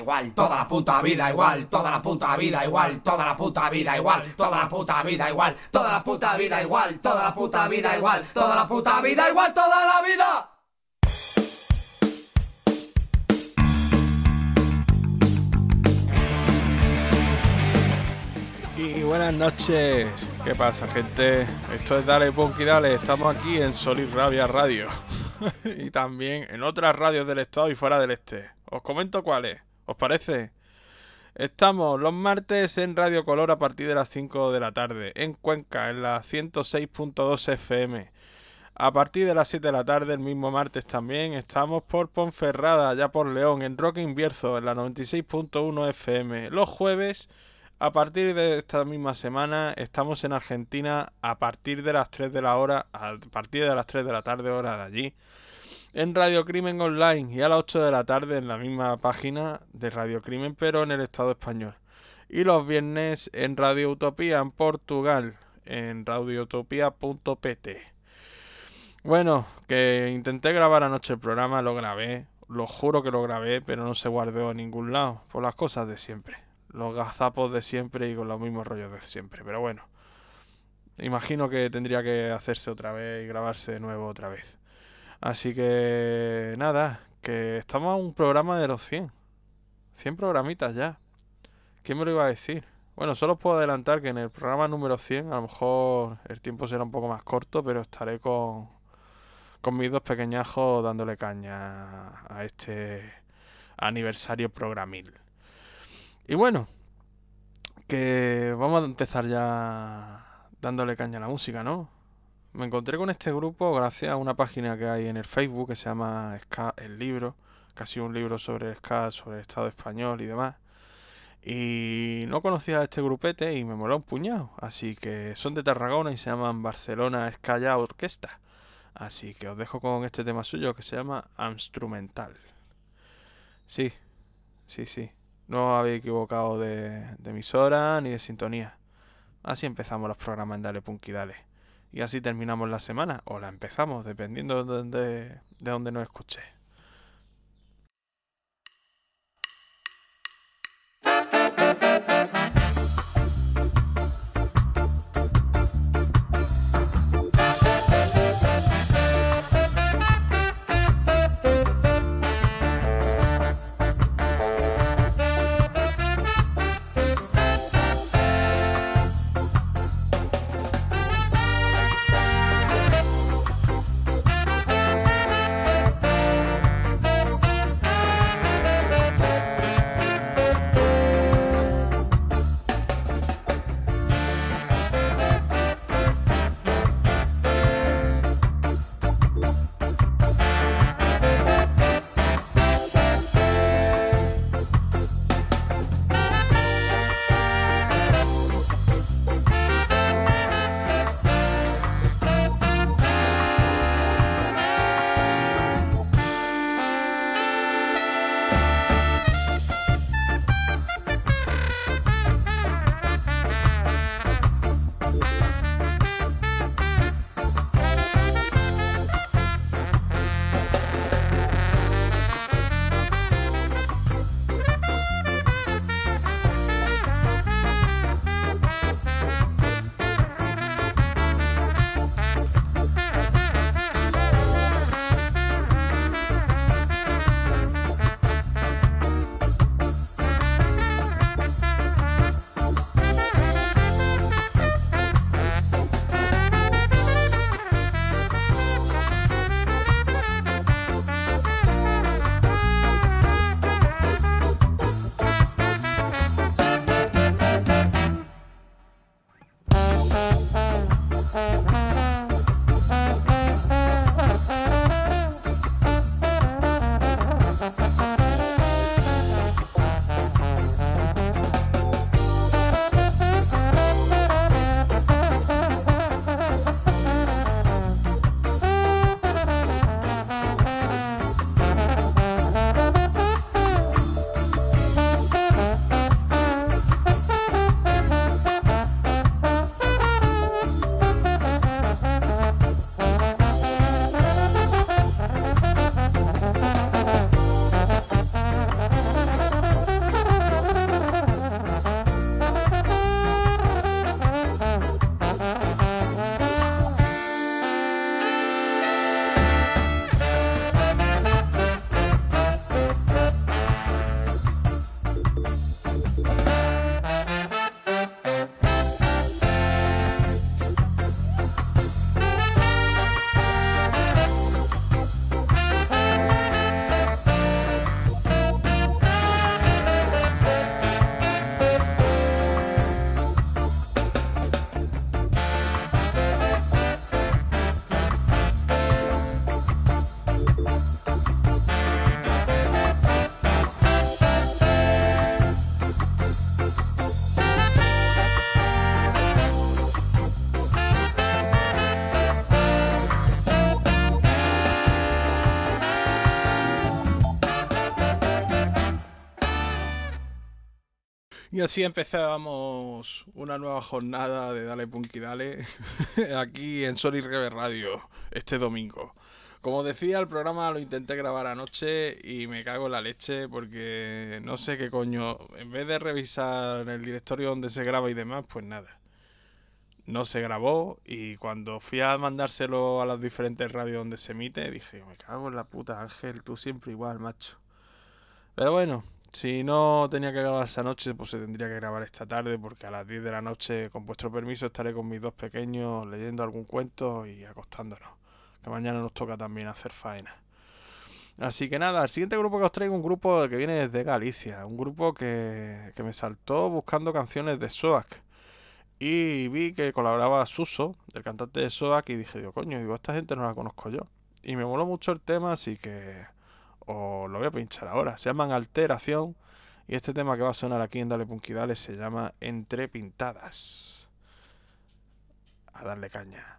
igual, toda la puta vida igual, toda la puta vida igual, toda la puta vida igual, toda la puta vida igual, toda la puta vida igual, toda la puta vida igual, toda la puta vida igual, toda la vida. Y buenas noches, ¿qué pasa gente? Esto es Dale Punky Dale, estamos aquí en Solid Rabia Radio y también en otras radios del estado y fuera del este. Os comento cuáles. ¿Os parece? Estamos los martes en Radio Color a partir de las 5 de la tarde, en Cuenca, en la 106.2 FM. A partir de las 7 de la tarde, el mismo martes también, estamos por Ponferrada, ya por León, en Roque Invierzo, en la 96.1 FM. Los jueves, a partir de esta misma semana, estamos en Argentina a partir de las 3 de la hora, a partir de las 3 de la tarde, hora de allí en Radio Crimen Online y a las 8 de la tarde en la misma página de Radio Crimen, pero en el Estado español. Y los viernes en Radio Utopía en Portugal, en radioutopía.pt. Bueno, que intenté grabar anoche el programa, lo grabé, lo juro que lo grabé, pero no se guardó en ningún lado, por las cosas de siempre. Los gazapos de siempre y con los mismos rollos de siempre, pero bueno. Imagino que tendría que hacerse otra vez y grabarse de nuevo otra vez. Así que nada, que estamos a un programa de los 100. 100 programitas ya. ¿Quién me lo iba a decir? Bueno, solo os puedo adelantar que en el programa número 100 a lo mejor el tiempo será un poco más corto, pero estaré con, con mis dos pequeñajos dándole caña a este aniversario programil. Y bueno, que vamos a empezar ya dándole caña a la música, ¿no? Me encontré con este grupo gracias a una página que hay en el Facebook que se llama Ska el libro, casi un libro sobre Ska, sobre el Estado español y demás. Y no conocía a este grupete y me moló un puñado. Así que son de Tarragona y se llaman Barcelona Ska Orquesta. Así que os dejo con este tema suyo que se llama Instrumental. Sí, sí, sí. No habéis equivocado de, de emisora ni de sintonía. Así empezamos los programas en Dale Punky Dale. Y así terminamos la semana, o la empezamos, dependiendo de, de, de dónde nos escuche. Y así empezábamos una nueva jornada de Dale Punky Dale aquí en Sony Rever Radio este domingo. Como decía, el programa lo intenté grabar anoche y me cago en la leche porque no sé qué coño. En vez de revisar el directorio donde se graba y demás, pues nada. No se grabó y cuando fui a mandárselo a las diferentes radios donde se emite, dije, me cago en la puta Ángel, tú siempre igual, macho. Pero bueno, si no tenía que grabar esa noche, pues se tendría que grabar esta tarde, porque a las 10 de la noche, con vuestro permiso, estaré con mis dos pequeños leyendo algún cuento y acostándonos. Que mañana nos toca también hacer faena. Así que nada, el siguiente grupo que os traigo es un grupo que viene desde Galicia. Un grupo que, que me saltó buscando canciones de Soak. Y vi que colaboraba Suso, el cantante de Soak, y dije, yo, coño, digo, esta gente no la conozco yo. Y me moló mucho el tema, así que o lo voy a pinchar ahora. Se llaman Alteración y este tema que va a sonar aquí en Dale Punky se llama Entre Pintadas. A darle caña.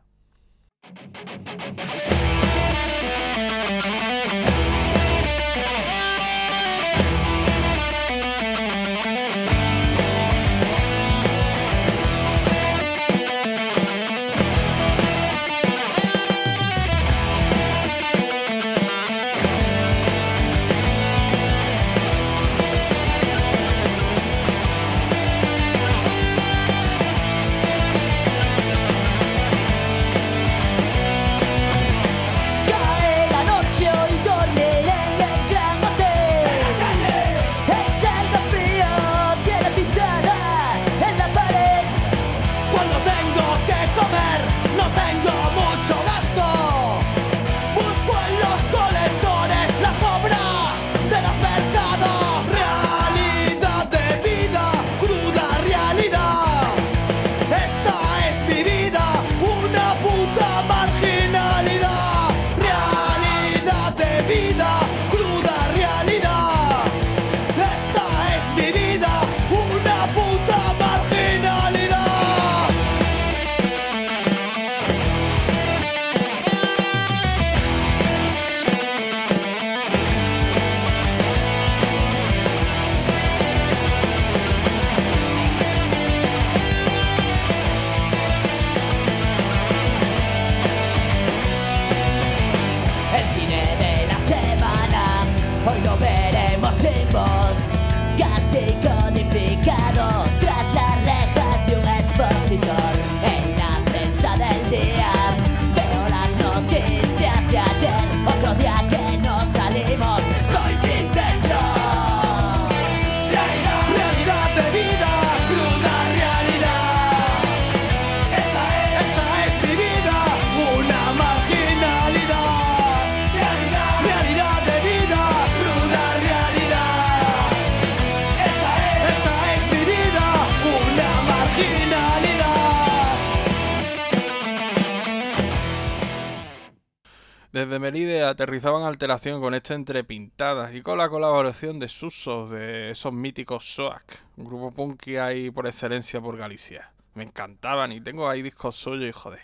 Desde Melide aterrizaban alteración con esta entre pintadas y con la colaboración de Susos, de esos míticos SOAC, un grupo punky ahí por excelencia por Galicia. Me encantaban y tengo ahí discos suyos y joder,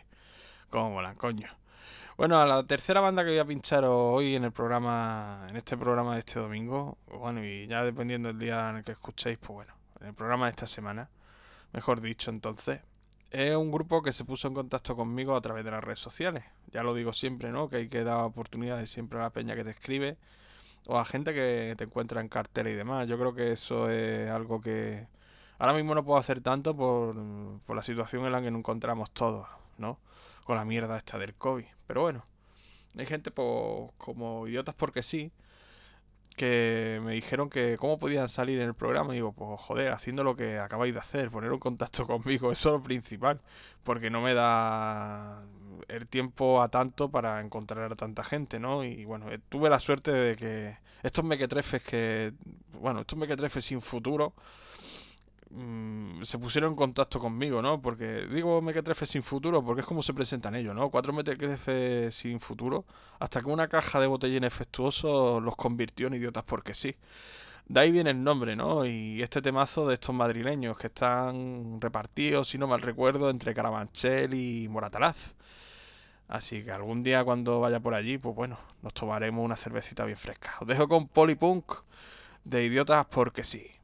cómo molan, coño. Bueno, a la tercera banda que voy a pinchar hoy en el programa, en este programa de este domingo, bueno, y ya dependiendo del día en el que escuchéis, pues bueno, en el programa de esta semana, mejor dicho entonces, es un grupo que se puso en contacto conmigo a través de las redes sociales. Ya lo digo siempre, ¿no? Que hay que dar oportunidades siempre a la peña que te escribe o a gente que te encuentra en cartera y demás. Yo creo que eso es algo que ahora mismo no puedo hacer tanto por, por la situación en la que nos encontramos todos, ¿no? Con la mierda esta del COVID. Pero bueno, hay gente pues, como idiotas porque sí, que me dijeron que cómo podían salir en el programa. Y digo, pues joder, haciendo lo que acabáis de hacer, poner un contacto conmigo, eso es lo principal. Porque no me da el tiempo a tanto para encontrar a tanta gente, ¿no? Y bueno, eh, tuve la suerte de que estos mequetrefes que, bueno, estos mequetrefes sin futuro Mm, se pusieron en contacto conmigo, ¿no? Porque digo Mequetrefe sin futuro porque es como se presentan ellos, ¿no? Cuatro Mequetrefe sin futuro, hasta que una caja de botellín efectuoso los convirtió en idiotas porque sí. De ahí viene el nombre, ¿no? Y este temazo de estos madrileños que están repartidos, si no mal recuerdo, entre Carabanchel y Moratalaz. Así que algún día cuando vaya por allí, pues bueno, nos tomaremos una cervecita bien fresca. Os dejo con Polypunk de idiotas porque sí.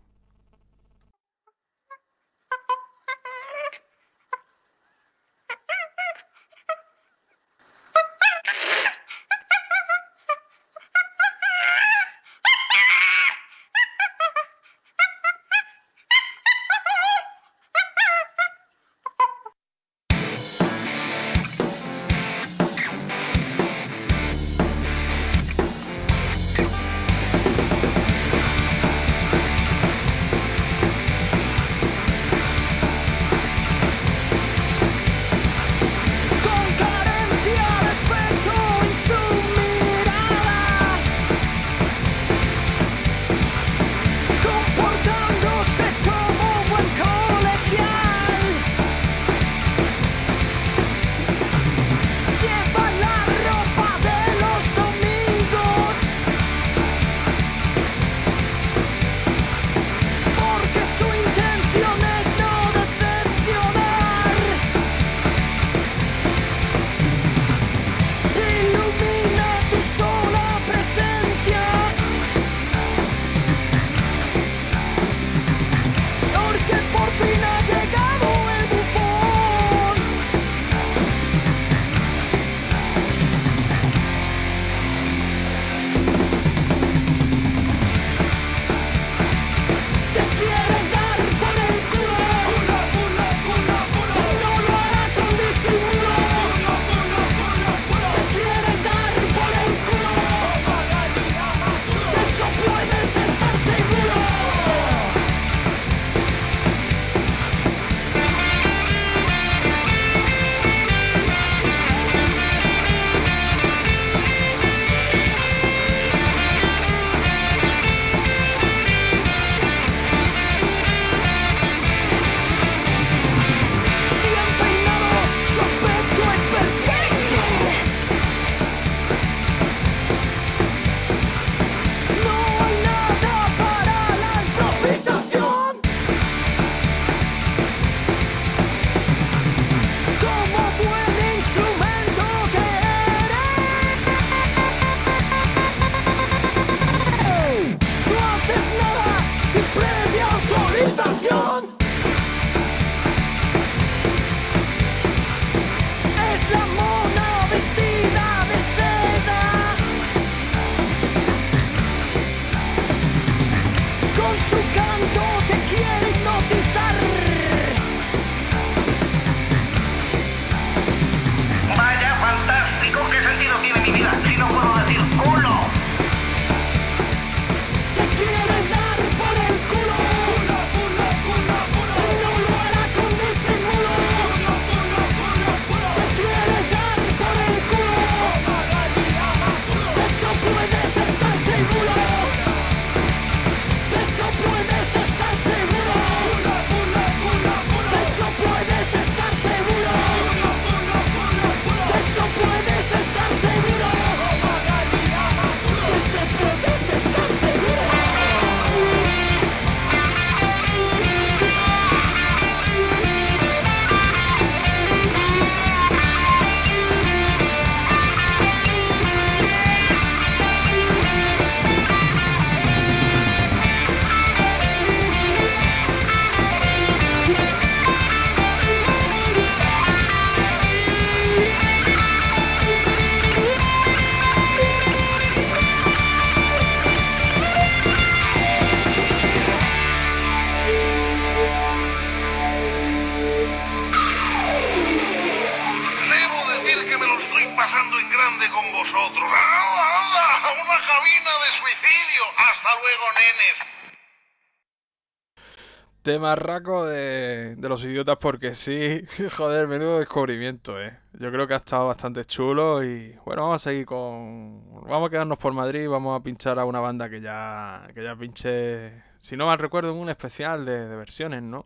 Tema raco de, los idiotas porque sí, joder, menudo descubrimiento, eh. Yo creo que ha estado bastante chulo y bueno, vamos a seguir con... Vamos a quedarnos por Madrid y vamos a pinchar a una banda que ya, que ya pinché, si no mal recuerdo, en un especial de, versiones, ¿no?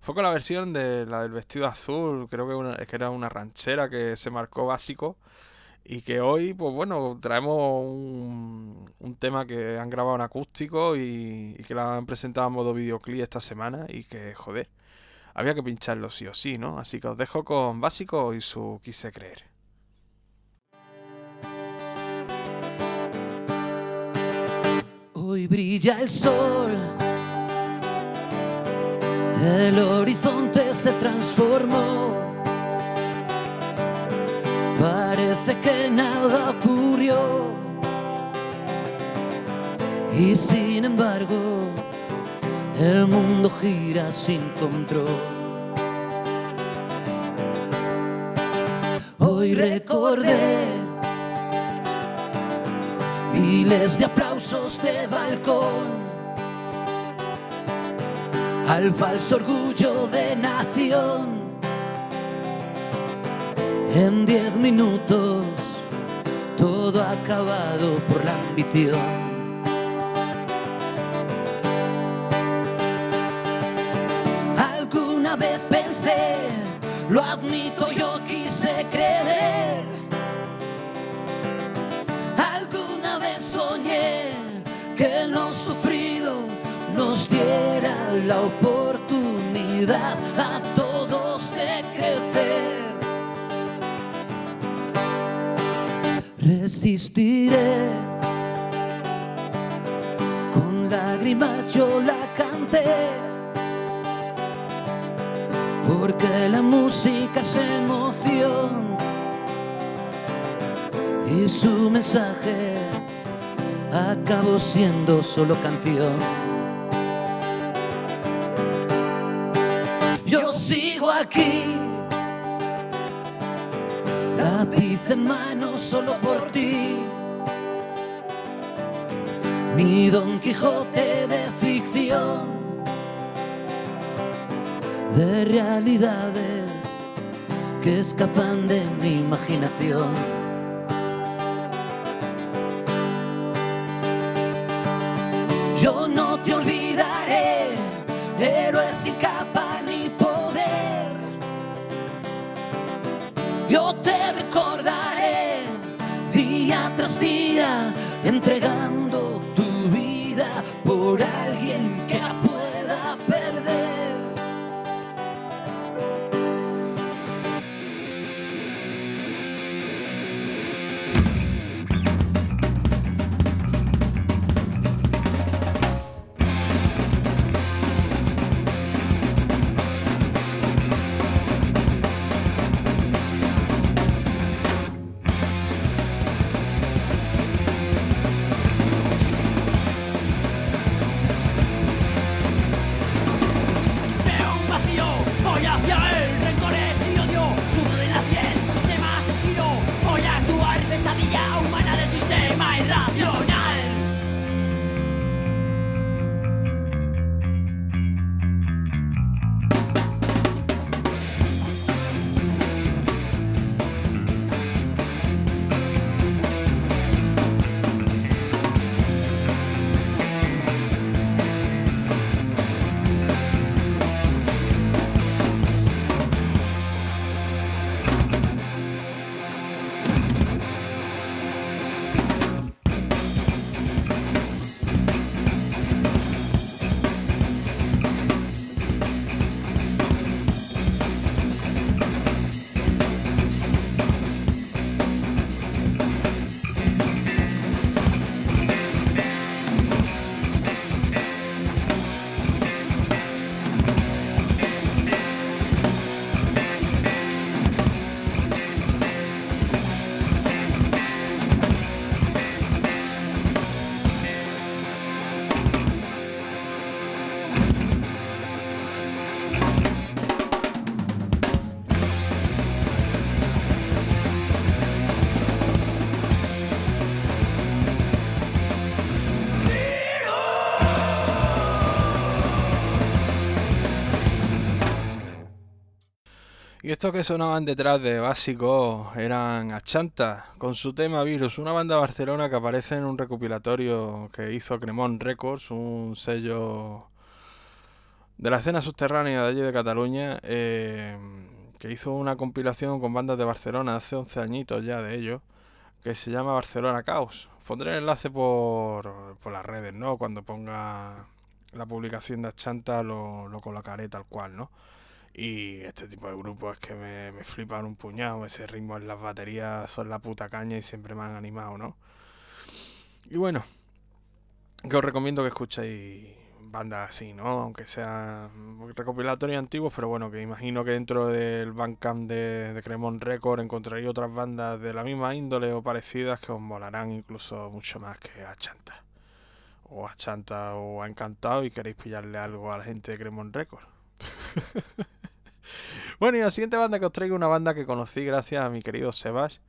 Fue con la versión de la del vestido azul, creo que, que era una ranchera que se marcó básico y que hoy, pues bueno, traemos un, tema que han grabado en acústico y, y, que la han presentado en modo videoclip esta semana y que, joder, había que pincharlo sí o sí, ¿no? Así que os dejo con Básico y su Quise Creer. Hoy brilla el sol, el horizonte se transformó parece que nada ocurrió. Y sin embargo, el mundo gira sin control. Hoy recordé miles de aplausos de balcón al falso orgullo de nación en diez minutos todo acabado por la ambición. Alguna vez pensé, lo admito, yo quise creer. Alguna vez soñé que lo sufrido nos diera la oportunidad a todos resistiré. Con lágrimas yo la canté, porque la música es emoción y su mensaje acabó siendo solo canción. Yo sigo aquí lápiz en mano solo por ti. Mi Don Quijote de ficción, de realidades que escapan de mi imaginación. Yo no te olvidaré, héroes sin capa entregando tu vida por alguien estos que sonaban detrás de básico eran Achanta, con su tema Virus, una banda de Barcelona que aparece en un recopilatorio que hizo Cremón Records, un sello de la escena subterránea de allí de Cataluña, eh, que hizo una compilación con bandas de Barcelona hace 11 añitos ya de ello, que se llama Barcelona Caos. Pondré el enlace por, por las redes, ¿no? Cuando ponga la publicación de Achanta lo, lo colocaré tal cual, ¿no? Y este tipo de grupos es que me, me flipan un puñado. Ese ritmo en las baterías son la puta caña y siempre me han animado, ¿no? Y bueno, que os recomiendo que escuchéis bandas así, ¿no? Aunque sean recopilatorios antiguos, pero bueno, que imagino que dentro del Bandcamp de, de Cremon Record encontraréis otras bandas de la misma índole o parecidas que os molarán incluso mucho más que a Chanta. O a Chanta o a Encantado y queréis pillarle algo a la gente de Cremon Record. bueno, y la siguiente banda que os traigo una banda que conocí gracias a mi querido Sebas.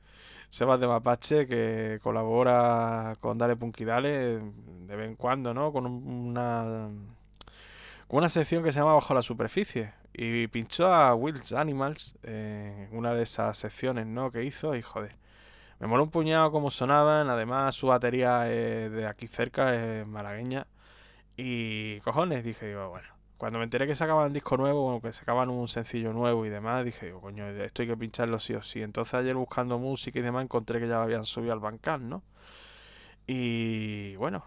Sebas de Mapache, que colabora con Dale Punky Dale de vez en cuando, ¿no? Con una, con una sección que se llama Bajo la Superficie. Y pinchó a Wilds Animals en una de esas secciones, ¿no? Que hizo y joder. Me moló un puñado cómo sonaban. Además, su batería es de aquí cerca, es malagueña. Y cojones, dije yo, bueno, cuando me enteré que sacaban disco nuevo, bueno, que sacaban un sencillo nuevo y demás, dije, oh, coño, esto hay que pincharlo sí o sí. Entonces ayer buscando música y demás encontré que ya lo habían subido al Bandcamp, ¿no? Y bueno,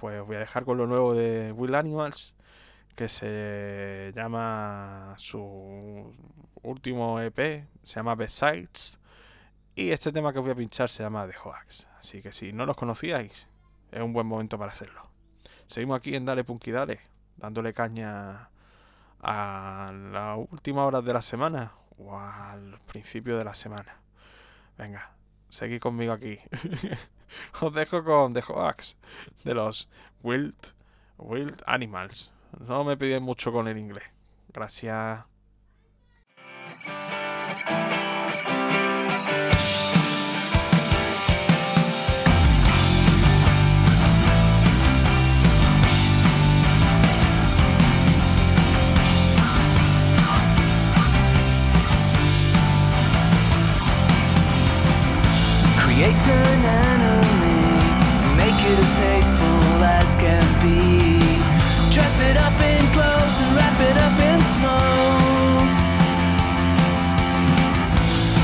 pues voy a dejar con lo nuevo de Will Animals, que se llama su último EP, se llama Besides. Y este tema que voy a pinchar se llama The Hoax. Así que si no los conocíais, es un buen momento para hacerlo. Seguimos aquí en Dale Punky Dale dándole caña a las últimas horas de la semana o al principio de la semana. Venga, seguid conmigo aquí. Os dejo con The Hoax de los Wild, Wild Animals. No me piden mucho con el inglés. Gracias. Create an enemy, make it as hateful as can be. Dress it up in clothes and wrap it up in smoke.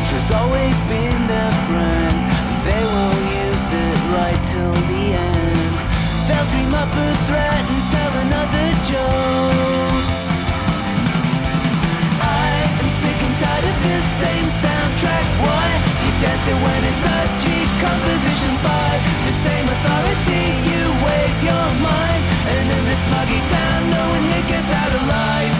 She's always been their friend, they will use it right till the end. They'll dream up a threat and tell another joke. It when it's a cheap composition by the same authority? You wave your mind, and in this smuggy town, no one here gets out alive.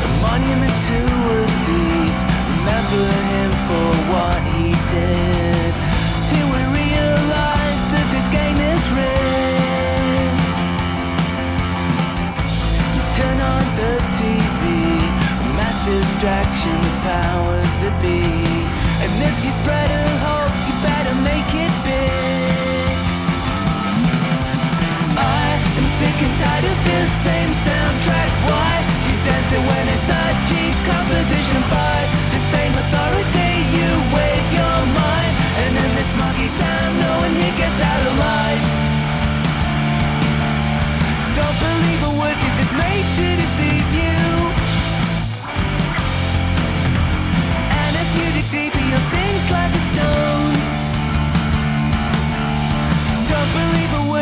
A monument to a thief. Remember distraction, the powers that be. And if you spread a hoax, you better make it big. I am sick and tired of this same soundtrack. Why do you dance it when it's a cheap composition by the same authority? You wave your mind, and in this muggy town, no one here gets out alive. Don't believe a word it's made to deceive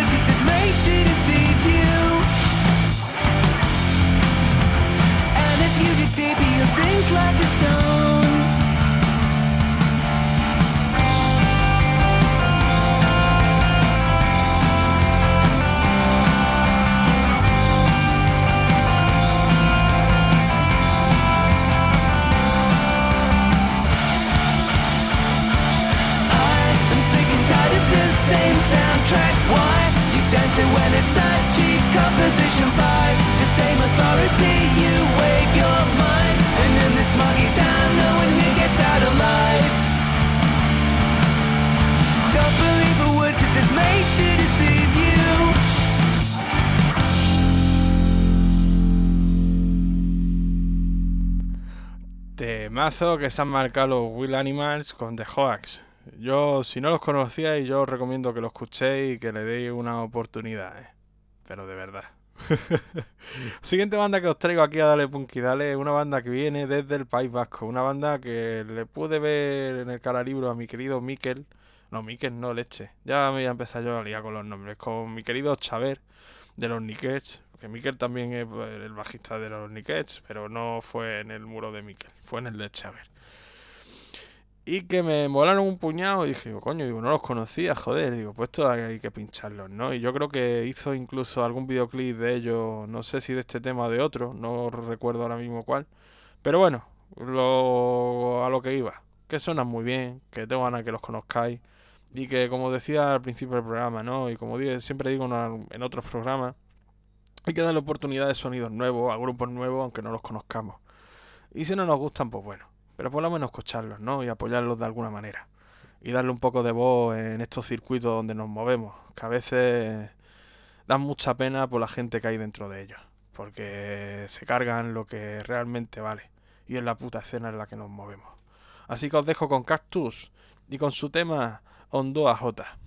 politics is mated Temazo que se han marcado los Will Animals con The Hoax. Yo, si no los conocíais, yo os recomiendo que lo escuchéis y que le deis una oportunidad, ¿eh? Pero de verdad. Siguiente banda que os traigo aquí a Dale Punky Dale una banda que viene desde el País Vasco. Una banda que le pude ver en el cara libro a mi querido Miquel. No, Miquel no, leche. Ya me voy a empezar yo a liar con los nombres. Con mi querido Chaver de los Nickets. Que Miquel también es pues, el bajista de los Nickets, pero no fue en el muro de Miquel, fue en el de Chaver. Y que me molaron un puñado y dije, coño, digo, no los conocía, joder, digo, pues esto hay que pincharlos, ¿no? Y yo creo que hizo incluso algún videoclip de ellos, no sé si de este tema o de otro, no recuerdo ahora mismo cuál. Pero bueno, lo, a lo que iba, que suenan muy bien, que tengo ganas que los conozcáis. Y que como decía al principio del programa, ¿no? Y como siempre digo en otros programas, hay que darle oportunidad de sonidos nuevos, a grupos nuevos, aunque no los conozcamos. Y si no nos gustan, pues bueno. Pero por lo menos escucharlos, ¿no? Y apoyarlos de alguna manera. Y darle un poco de voz en estos circuitos donde nos movemos. Que a veces dan mucha pena por la gente que hay dentro de ellos. Porque se cargan lo que realmente vale. Y es la puta escena en la que nos movemos. Así que os dejo con Cactus y con su tema Hondo AJ.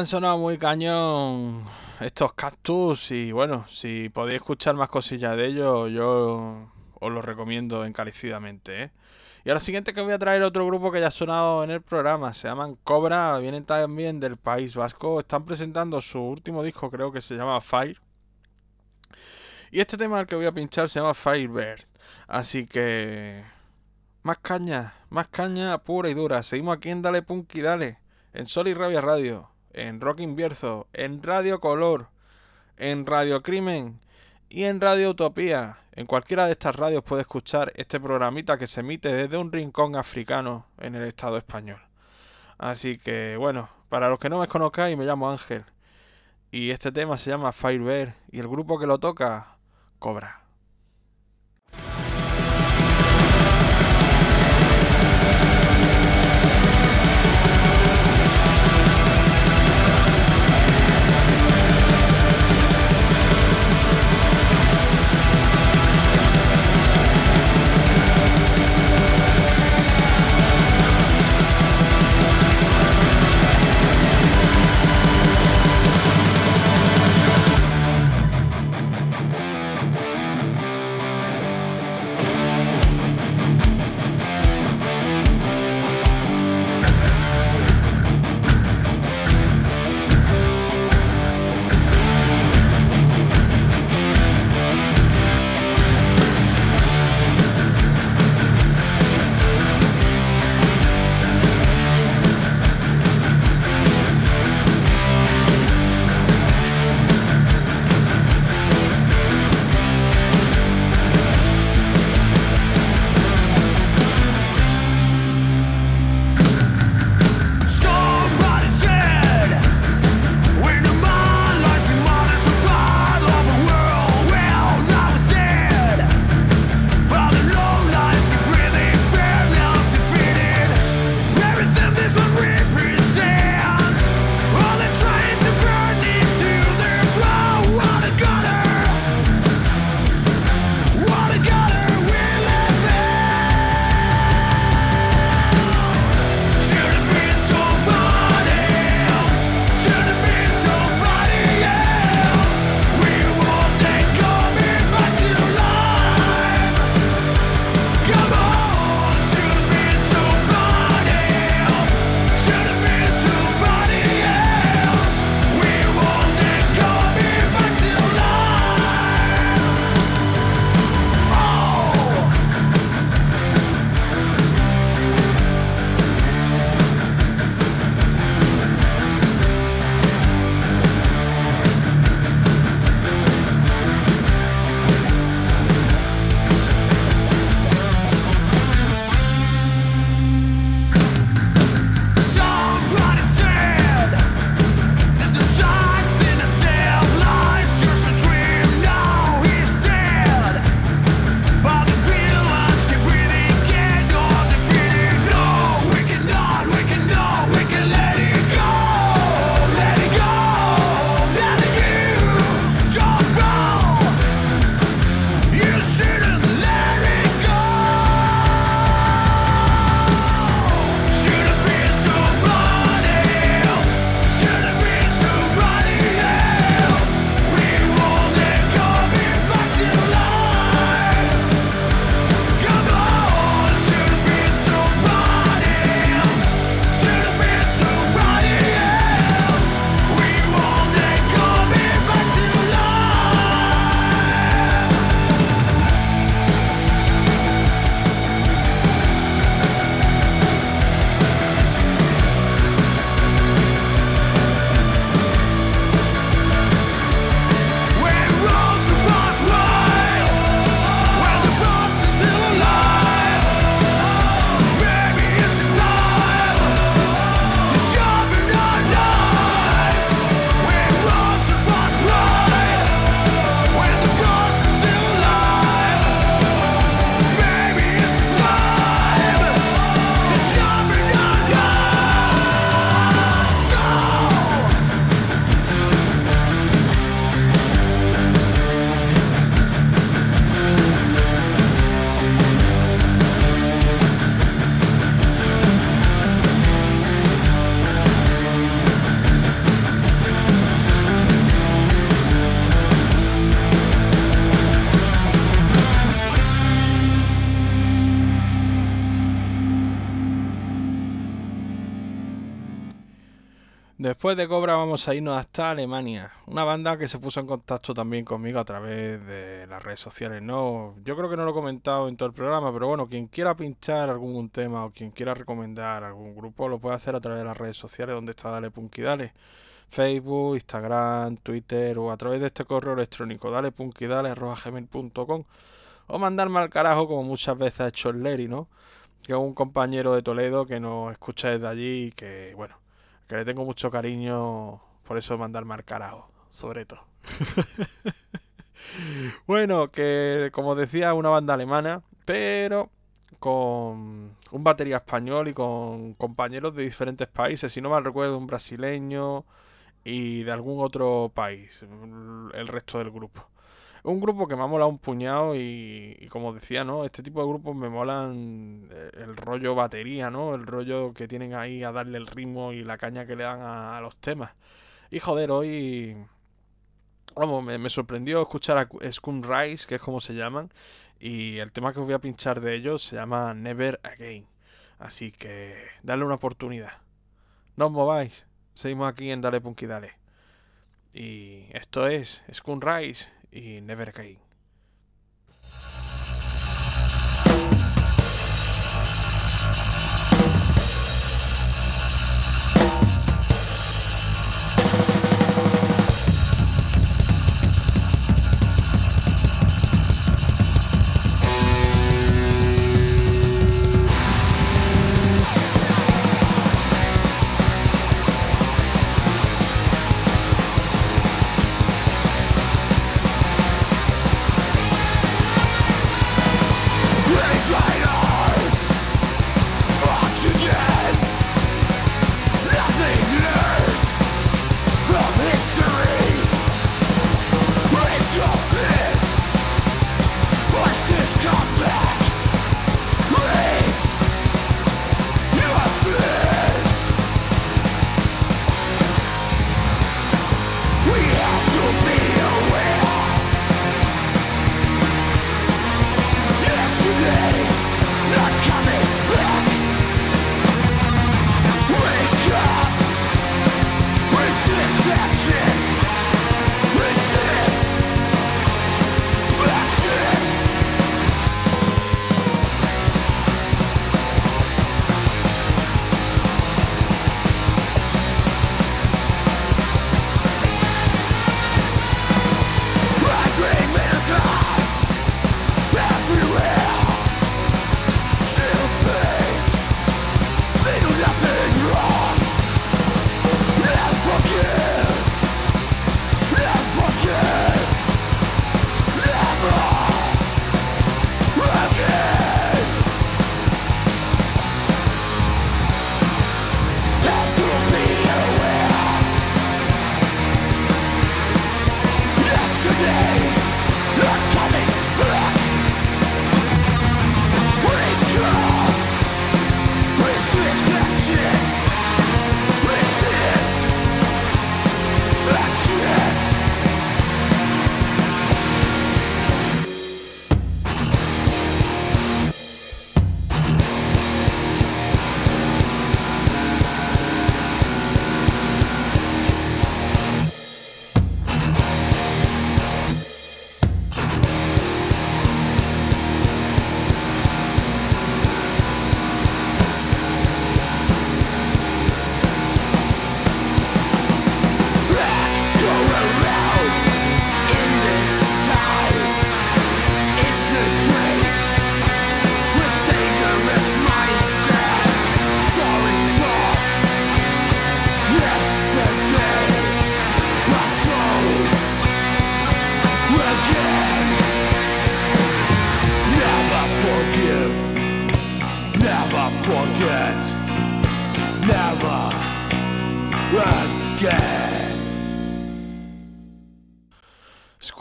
Han sonado muy cañón estos cactus y bueno, si podéis escuchar más cosillas de ellos, yo os los recomiendo encarecidamente. ¿eh? Y ahora siguiente que voy a traer otro grupo que ya ha sonado en el programa, se llaman Cobra, vienen también del País Vasco, están presentando su último disco, creo que se llama Fire. Y este tema al que voy a pinchar se llama Firebird. Así que... Más caña, más caña pura y dura. Seguimos aquí en Dale Punk y Dale, en Sol y Rabia Radio en Rock Invierzo, en Radio Color, en Radio Crimen y en Radio Utopía. En cualquiera de estas radios puede escuchar este programita que se emite desde un rincón africano en el Estado español. Así que bueno, para los que no me conozcáis, me llamo Ángel. Y este tema se llama Firebear y el grupo que lo toca, Cobra. Después de Cobra vamos a irnos hasta Alemania, una banda que se puso en contacto también conmigo a través de las redes sociales, ¿no? Yo creo que no lo he comentado en todo el programa, pero bueno, quien quiera pinchar algún tema o quien quiera recomendar algún grupo lo puede hacer a través de las redes sociales donde está Dale Punky Dale. Facebook, Instagram, Twitter o a través de este correo electrónico dalepunkydale.gmail.com o mandarme al carajo como muchas veces ha hecho el Leri, ¿no? Que es un compañero de Toledo que nos escucha desde allí y que, bueno, que le tengo mucho cariño, por eso mandarme al carajo, sobre todo. bueno, que como decía, una banda alemana, pero con un batería español y con compañeros de diferentes países, si no mal recuerdo, un brasileño y de algún otro país, el resto del grupo. Un grupo que me ha molado un puñado y, y, como decía, ¿no? Este tipo de grupos me molan eh, el rollo batería, ¿no? El rollo que tienen ahí a darle el ritmo y la caña que le dan a, los temas. Y joder, hoy... Vamos, me, me sorprendió escuchar a Scum Rise, que es como se llaman, y el tema que os voy a pinchar de ellos se llama Never Again. Así que dale una oportunidad. No os mováis. Seguimos aquí en Dale Punky Dale. Y esto es Scum Rise y Never Again.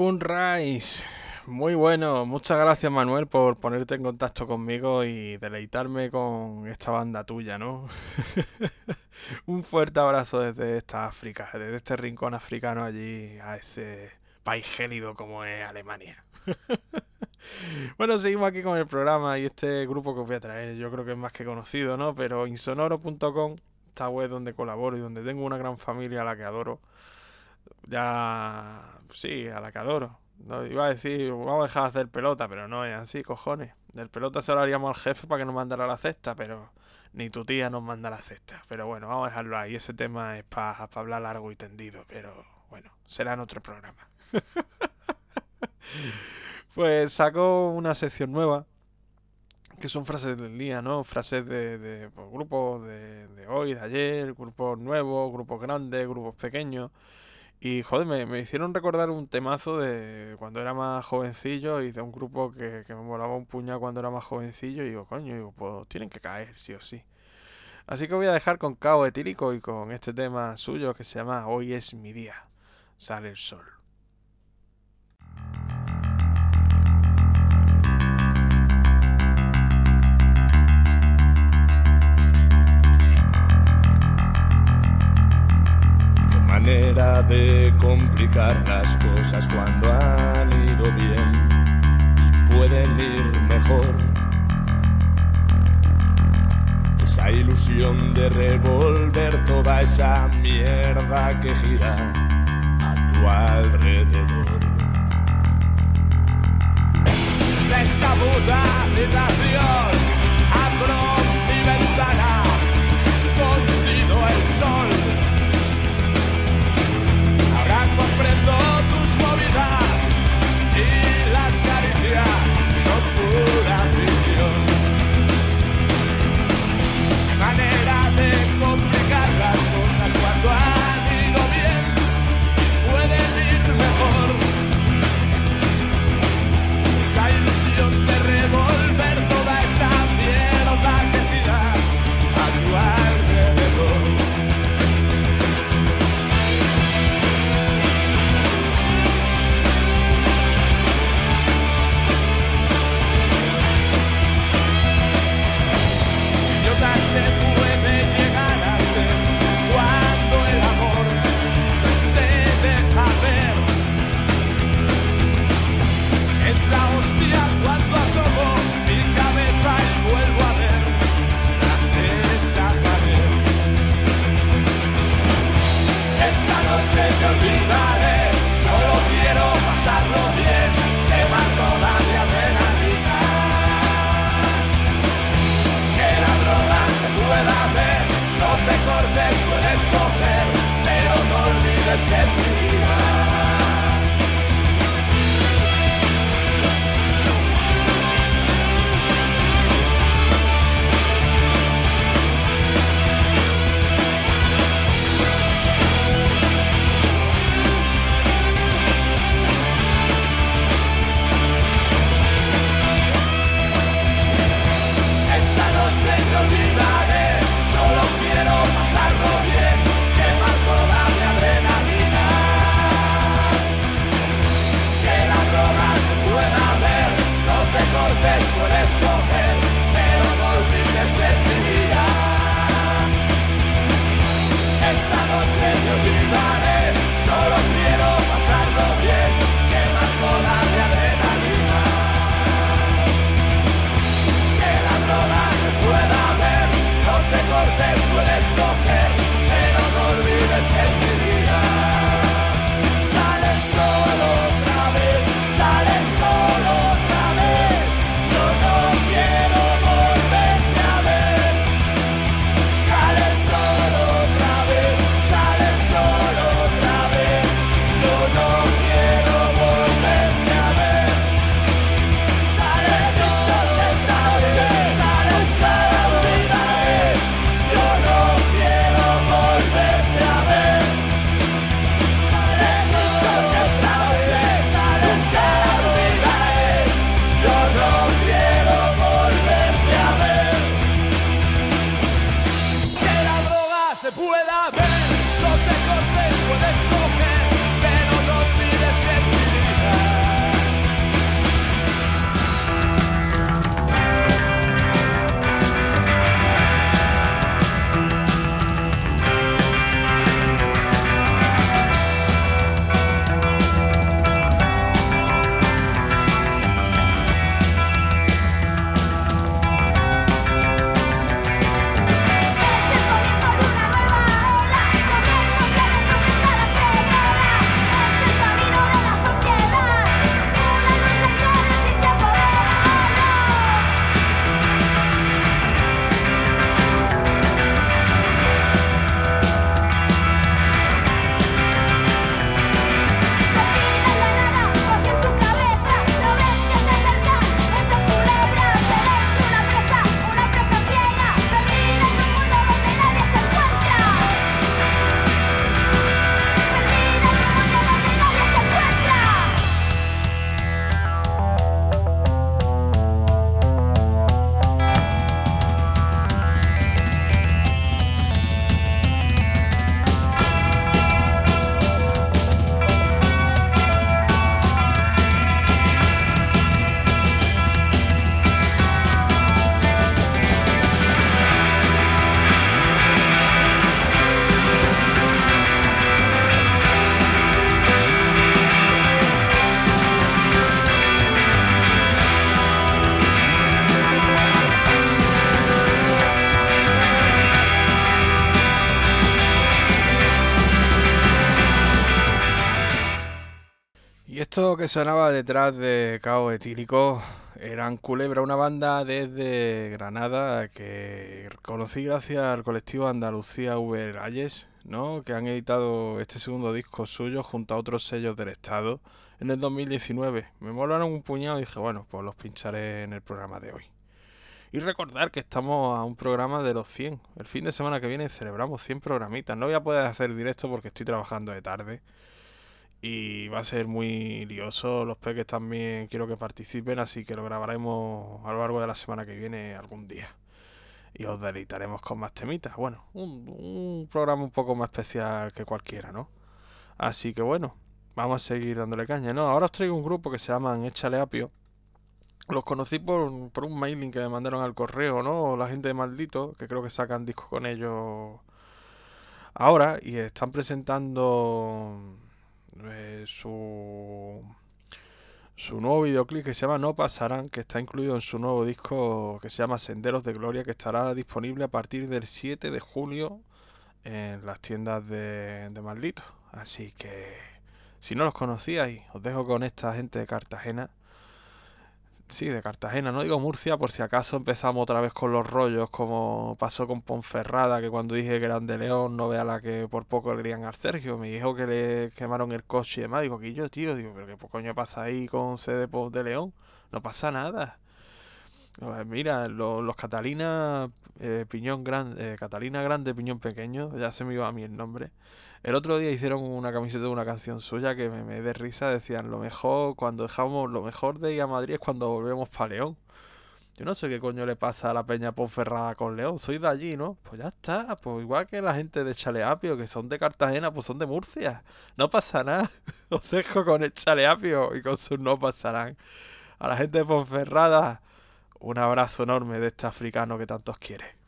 Sunrise. Muy bueno, muchas gracias Manuel por ponerte en contacto conmigo y deleitarme con esta banda tuya, ¿no? Un fuerte abrazo desde esta África, desde este rincón africano allí a ese país gélido como es Alemania. bueno, seguimos aquí con el programa y este grupo que os voy a traer, yo creo que es más que conocido, ¿no? Pero insonoro.com esta web donde colaboro y donde tengo una gran familia a la que adoro. Ya, sí, a la. No, iba a decir, vamos a dejar de hacer pelota, pero no es así, cojones. Del pelota se lo haríamos al jefe para que nos mandara la cesta, pero ni tu tía nos manda la cesta. Pero bueno, vamos a dejarlo ahí. Ese tema es para hablar largo y tendido, pero bueno, será en otro programa. pues saco una sección nueva, que son frases del día, ¿no? Frases de, de pues, grupos de, de hoy, de ayer, grupos nuevos, grupos grandes, grupos pequeños. Y joder, me, me hicieron recordar un temazo de cuando era más jovencillo y de un grupo que, que me molaba un puñado cuando era más jovencillo. Y digo, coño, digo, pues tienen que caer, sí o sí. Así que voy a dejar con Cao Etílico y con este tema suyo que se llama Hoy es mi día. Sale el sol. Manera de complicar las cosas cuando han ido bien y pueden ir mejor. Esa ilusión de revolver toda esa mierda que gira a tu alrededor. De esta puta habitación sonaba detrás de Cao Etílico eran Culebra, una banda desde Granada que conocí gracias al colectivo Andalucía V Rayes, ¿no? que han editado este segundo disco suyo junto a otros sellos del Estado en el 2019. Me molaron un puñado y dije, bueno, pues los pincharé en el programa de hoy. Y recordar que estamos a un programa de los 100. El fin de semana que viene celebramos 100 programitas. No voy a poder hacer directo porque estoy trabajando de tarde y va a ser muy lioso. Los peques también quiero que participen, así que lo grabaremos a lo largo de la semana que viene algún día. Y os deleitaremos con más temitas. Bueno, un, programa un poco más especial que cualquiera, ¿no? Así que bueno, vamos a seguir dándole caña. No, ahora os traigo un grupo que se llaman Échale Apio. Los conocí por, por un mailing que me mandaron al correo, ¿no? La gente de Maldito, que creo que sacan discos con ellos ahora y están presentando eh, su su nuevo videoclip que se llama No Pasarán, que está incluido en su nuevo disco que se llama Senderos de Gloria, que estará disponible a partir del 7 de julio en las tiendas de, de Maldito. Así que si no los conocíais, os dejo con esta gente de Cartagena. Sí, de Cartagena, no digo Murcia, por si acaso empezamos otra vez con los rollos, como pasó con Ponferrada, que cuando dije que eran de León, no vea la que por poco le querían a Sergio, me dijo que le quemaron el coche y demás, digo, que yo, tío, digo, pero qué coño pasa ahí con sede post de León, no pasa nada. Pues mira, lo- los Catalina eh, Piñón Grande, Catalina Grande Piñón Pequeño, ya se me iba a mí el nombre. El otro día hicieron una camiseta de una canción suya que me, me de risa, decían lo mejor, cuando dejamos, lo mejor de ir a Madrid es cuando volvemos para León. Yo no sé qué coño le pasa a la Peña Ponferrada con León, soy de allí, ¿no? Pues ya está, pues igual que la gente de Chaleapio, que son de Cartagena, pues son de Murcia. No pasa nada. Os dejo con el Chaleapio y con sus no pasarán. A la gente de Ponferrada, un abrazo enorme de este africano que tantos quiere.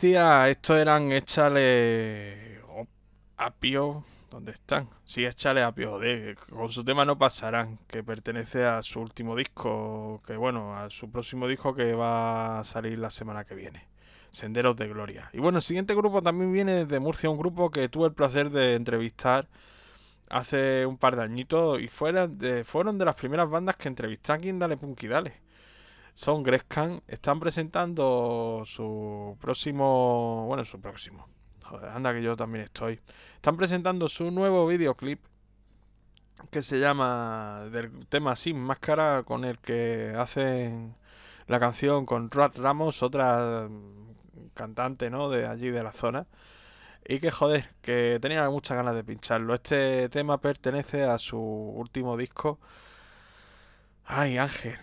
Decía, estos eran Échale Apio. ¿Dónde están? Sí, Échale Apio, con su tema No Pasarán, que pertenece a su último disco, que bueno, a su próximo disco que va a salir la semana que viene. Senderos de Gloria. Y bueno, el siguiente grupo también viene de Murcia, un grupo que tuve el placer de entrevistar hace un par de añitos y fueron de, fueron de las primeras bandas que entrevisté aquí en Dale Punky Dale. Son Grescan, están presentando su próximo, bueno, su próximo. Joder, anda que yo también estoy. Están presentando su nuevo videoclip que se llama del tema Sin Máscara con el que hacen la canción con Rat Ramos, otra mm, cantante, ¿no? De allí de la zona. Y que joder, que tenía muchas ganas de pincharlo. Este tema pertenece a su último disco. Ay, Ángel.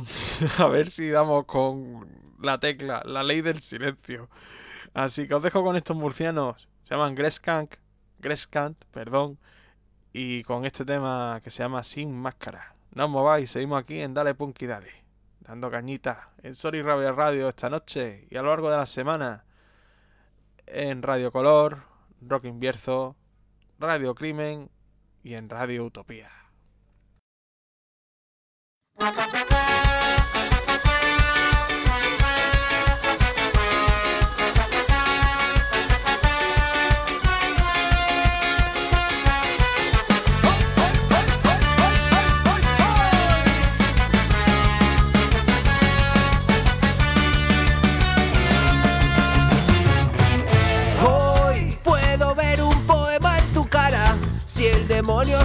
A ver si damos con la tecla, la ley del silencio. Así que os dejo con estos murcianos. Se llaman Greskank, Greskant, perdón. Y con este tema que se llama Sin Máscara. No os mováis, seguimos aquí en Dale Punky Dale. Dando cañita en Sorry Rabia Radio esta noche y a lo largo de la semana en Radio Color, Rock Invierzo, Radio Crimen y en Radio Utopía.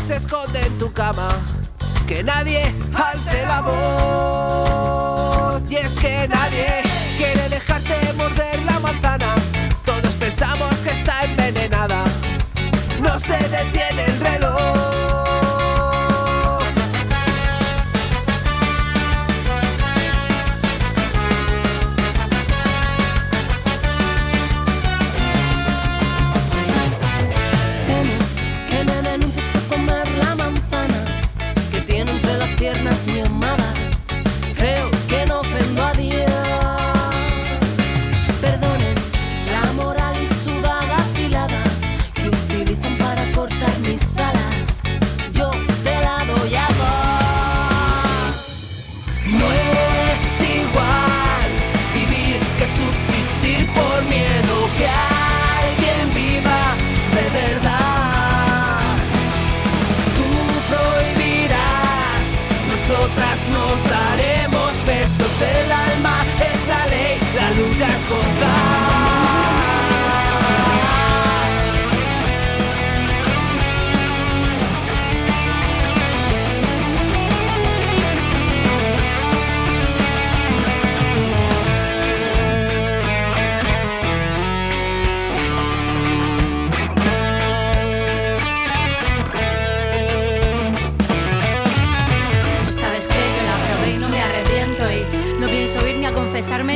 Se esconde en tu cama. Que nadie alce la voz. Y es que nadie quiere dejarte morder la manzana. Todos pensamos que está envenenada. No se detiene el reloj.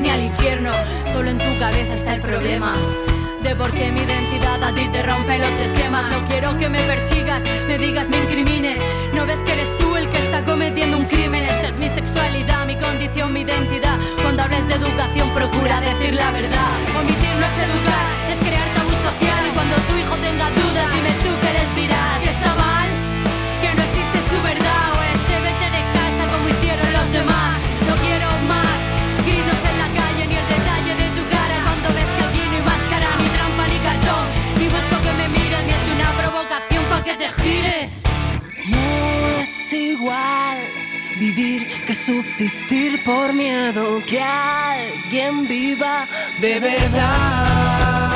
Ni al infierno. Solo en tu cabeza está el problema. De por qué mi identidad a ti te rompe los esquemas. No quiero que me persigas, me digas, me incrimines. No ves que eres tú el que está cometiendo un crimen. Esta es mi sexualidad, mi condición, mi identidad. Cuando hables de educación, procura decir la verdad. Omitir no es educar, es crear tabú social. Y cuando tu hijo tenga dudas, dime tú qué les subsistir por miedo que alguien viva de verdad.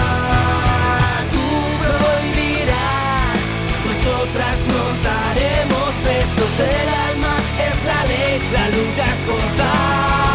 Tú prohibirás, nosotras nos daremos besos. El alma es la ley, la lucha es gozar.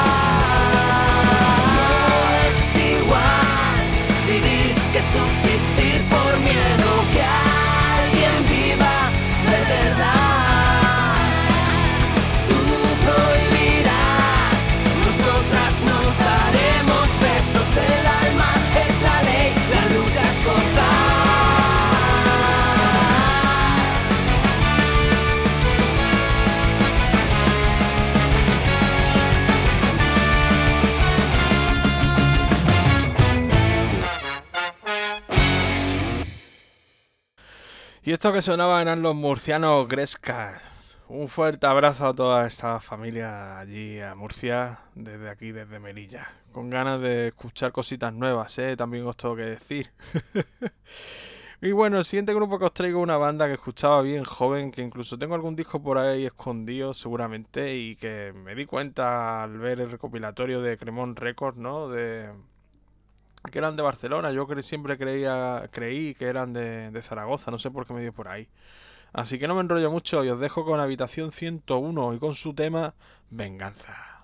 Y esto que sonaba eran los murcianos Gresca. Un fuerte abrazo a toda esta familia allí a Murcia, desde aquí, desde Melilla. Con ganas de escuchar cositas nuevas, ¿eh? También os tengo que decir. y bueno, el siguiente grupo que os traigo es una banda que escuchaba bien joven, que incluso tengo algún disco por ahí escondido seguramente, y que me di cuenta al ver el recopilatorio de Cremón Records, ¿no? De que eran de Barcelona. Yo siempre creía, creí que eran de, Zaragoza, no sé por qué me dio por ahí. Así que no me enrollo mucho y os dejo con Habitación 101 y con su tema Venganza.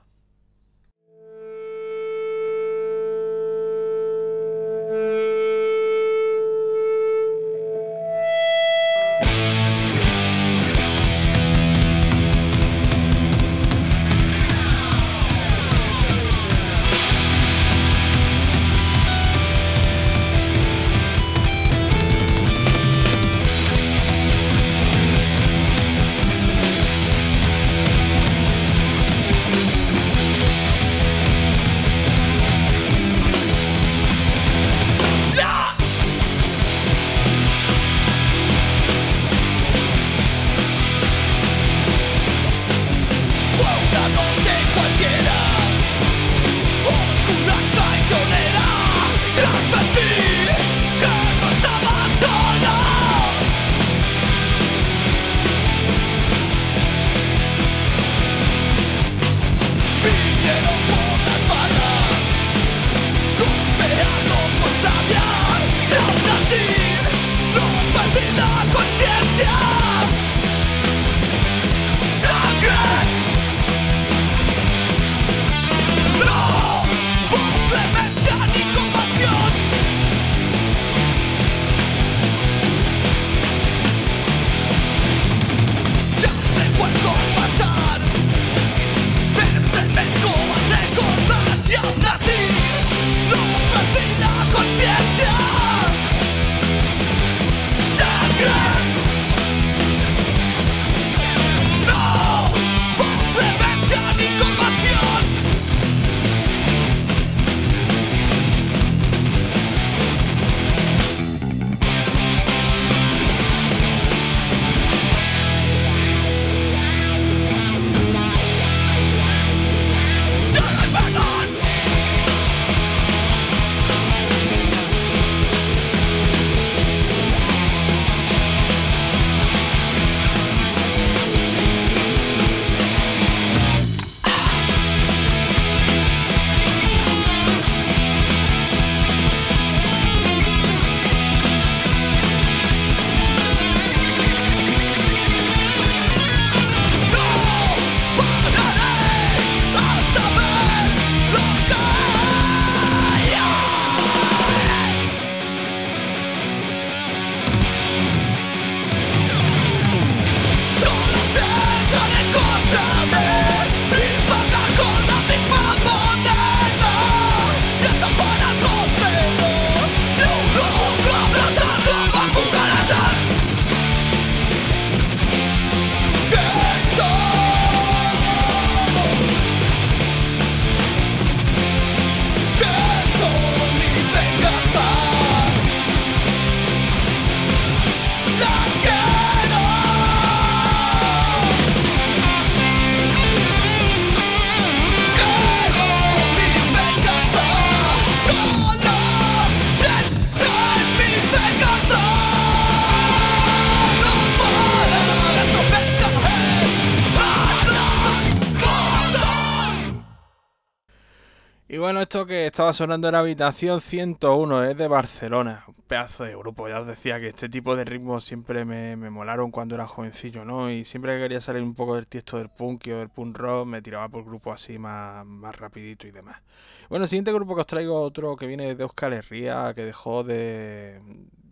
Estaba sonando era Habitación 101, es de Barcelona. Un pedazo de grupo. Ya os decía que este tipo de ritmos siempre me, me molaron cuando era jovencillo, ¿no? Y siempre que quería salir un poco del tiesto del punk o del punk rock, me tiraba por grupos así más, más rapidito y demás. Bueno, el siguiente grupo que os traigo otro que viene de Euskal Herria, que dejó de...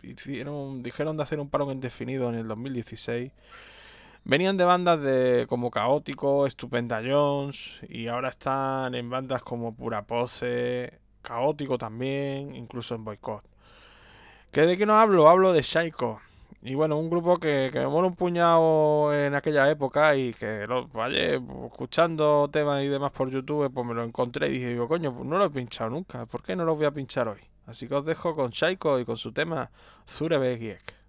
Hicieron, dijeron de hacer un paro indefinido en el 2016. Venían de bandas de como Caótico, Estupenda Jones y ahora están en bandas como Pura Pose, Caótico también, incluso en Boycott. ¿Que ¿De qué no hablo? Hablo de Shaiko. Y bueno, un grupo que, me mola un puñado en aquella época y que lo vaya escuchando temas y demás por YouTube, pues me lo encontré y dije, digo, coño, pues no lo he pinchado nunca, ¿por qué no lo voy a pinchar hoy? Así que os dejo con Shaiko y con su tema Zurebegiek.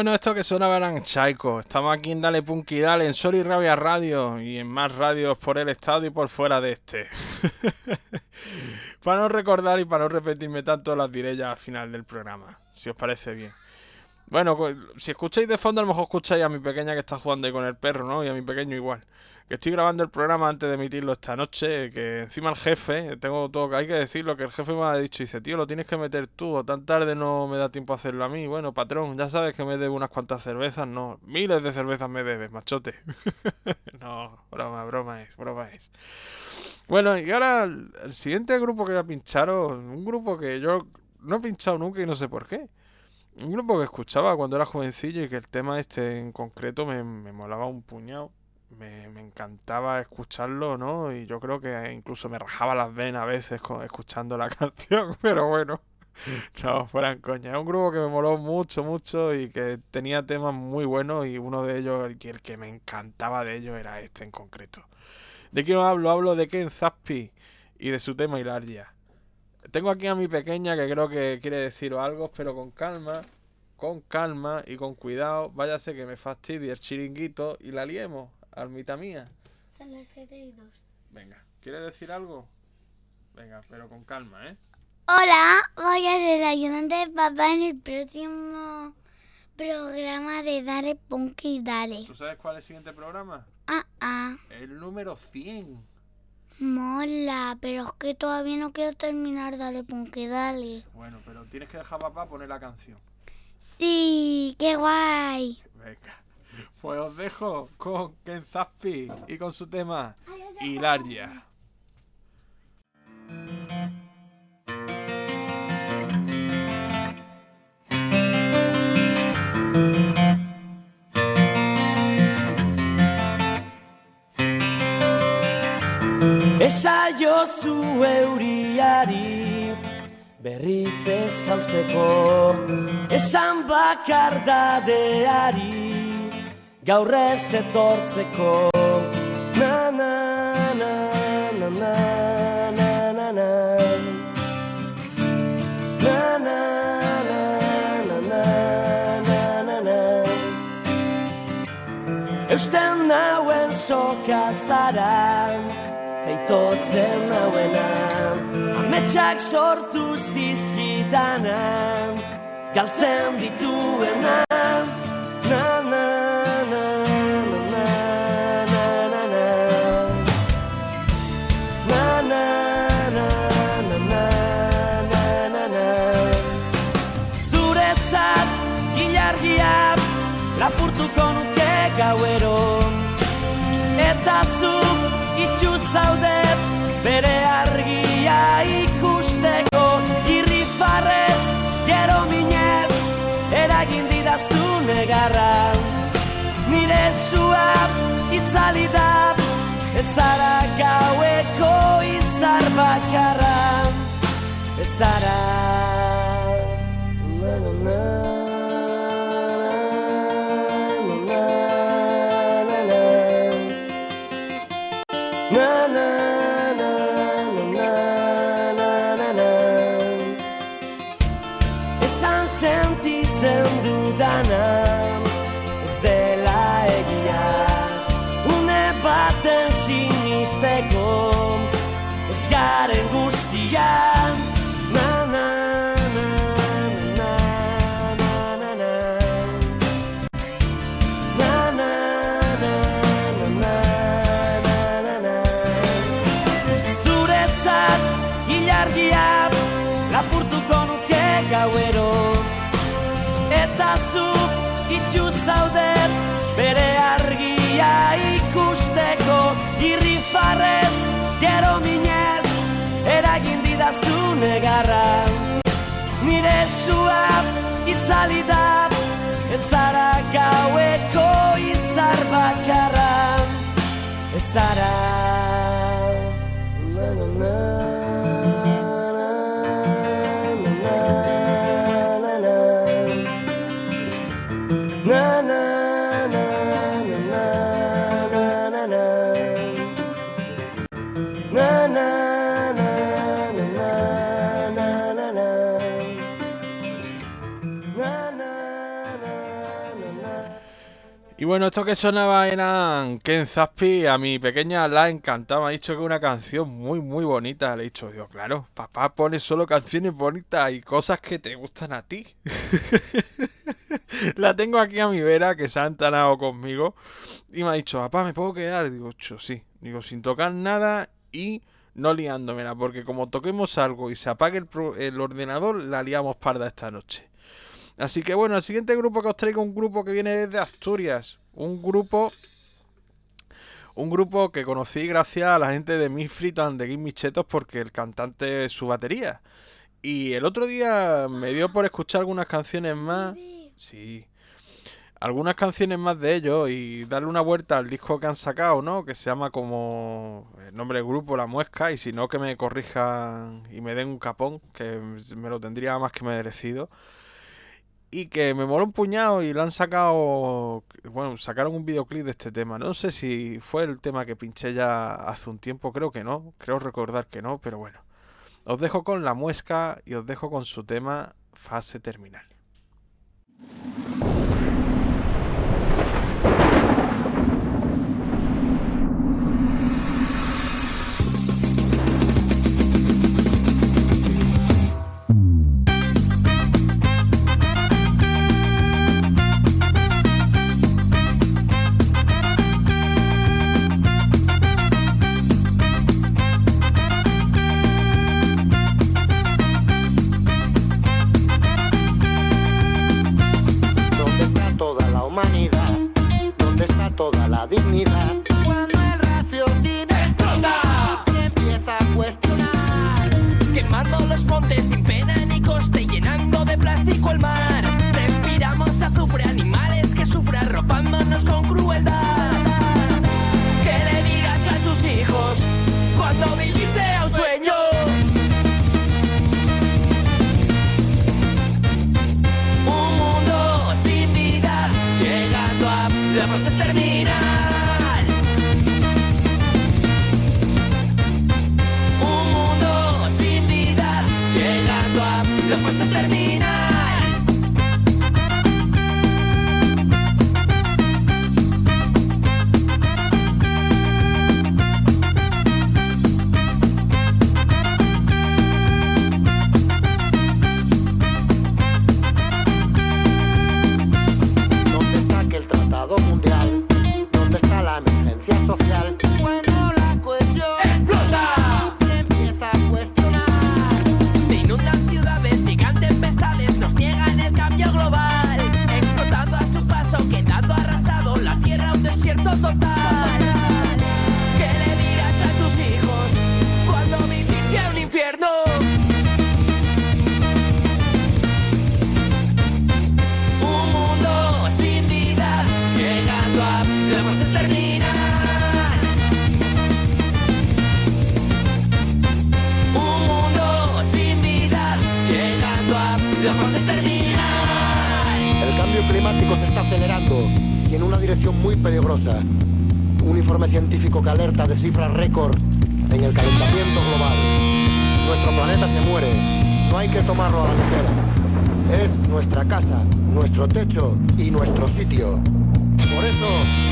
Bueno, esto que sonaba eran Chaiko. Estamos aquí en Dale Punky Dale, en Sol y Rabia Radio y en más radios por el estado y por fuera de este. para no recordar y para no repetirme tanto, las diré ya al final del programa, si os parece bien. Bueno, pues, si escucháis de fondo, a lo mejor escucháis a mi pequeña que está jugando ahí con el perro, ¿no? Y a mi pequeño igual. Que estoy grabando el programa antes de emitirlo esta noche, que encima el jefe, tengo todo, hay que decirlo, que el jefe me ha dicho, dice, tío, lo tienes que meter tú, o tan tarde no me da tiempo a hacerlo a mí. Bueno, patrón, ya sabes que me debe unas cuantas cervezas, no, miles de cervezas me debes, machote. no, broma, broma es, broma es. Bueno, y ahora el siguiente grupo que voy a pincharos, un grupo que yo no he pinchado nunca y no sé por qué. Un grupo que escuchaba cuando era jovencillo y que el tema este en concreto me, me molaba un puñado. Me, me encantaba escucharlo, ¿no? Y yo creo que incluso me rajaba las venas a veces con- escuchando la canción, pero bueno, no, fueran coña. Es un grupo que me moló mucho, mucho y que tenía temas muy buenos y uno de ellos, y el que me encantaba de ellos era este en concreto. ¿De quién hablo? Hablo de Ken Zappi y de su tema Hilaria. Tengo aquí a mi pequeña que creo que quiere deciros algo, pero con calma, con calma y con cuidado. Váyase que me fastidie el chiringuito y la liemos, almita mía. Son las 7 y 2. Venga, ¿quiere decir algo? Venga, pero con calma, ¿eh? Hola, voy a ser ayudante de papá en el próximo programa de Dale Punky Dale. ¿Tú sabes cuál es el siguiente programa? Ah, ah, El número 100. Mola, pero es que todavía no quiero terminar Dale Punky Dale. Bueno, pero tienes que dejar a papá poner la canción. Sí, qué guay. Venga, pues os dejo con Ken Zappi y con su tema Hilaria. Esaio zu euriari berriz ez jausteko Esan bakardadeari gaur ez etortzeko Na na na na na na na na Eusten nauen soka zara Teitotzen nauena Ametsak sortu zizkidana Galtzen dituena negarra Nire sua itzali da, ez zara gaueko izar bakarra. Ez zara negarra Nire sua itzali da Ez zara gaueko izar bakarra. Ez zara bueno, esto que sonaba eran Ken Zaspi. A mi pequeña la encantaba. Me ha dicho que una canción muy, muy bonita. Le he dicho, digo, claro, papá pone solo canciones bonitas y cosas que te gustan a ti. la tengo aquí a mi vera que se ha entanado conmigo. Y me ha dicho, papá, ¿me puedo quedar? Digo, "Cho, sí. Digo, sin tocar nada y no liándomela. Porque como toquemos algo y se apague el, pro- el ordenador, la liamos parda esta noche. Así que bueno, el siguiente grupo que os traigo un grupo que viene desde Asturias. Un grupo. Un grupo que conocí gracias a la gente de Misfit and the Gimme porque el cantante es su batería. Y el otro día me dio por escuchar algunas canciones más. Sí. Algunas canciones más de ellos y darle una vuelta al disco que han sacado, ¿no? Que se llama como el nombre del grupo La Muesca. Y si no, que me corrijan y me den un capón, que me lo tendría más que merecido y que me moló un puñado y lo han sacado, bueno, sacaron un videoclip de este tema. No sé si fue el tema que pinché ya hace un tiempo, creo que no, creo recordar que no, pero bueno. Os dejo con la muesca y os dejo con su tema fase terminal. En el calentamiento global. Nuestro planeta se muere. No hay que tomarlo a la ligera. Es nuestra casa, nuestro techo y nuestro sitio. Por eso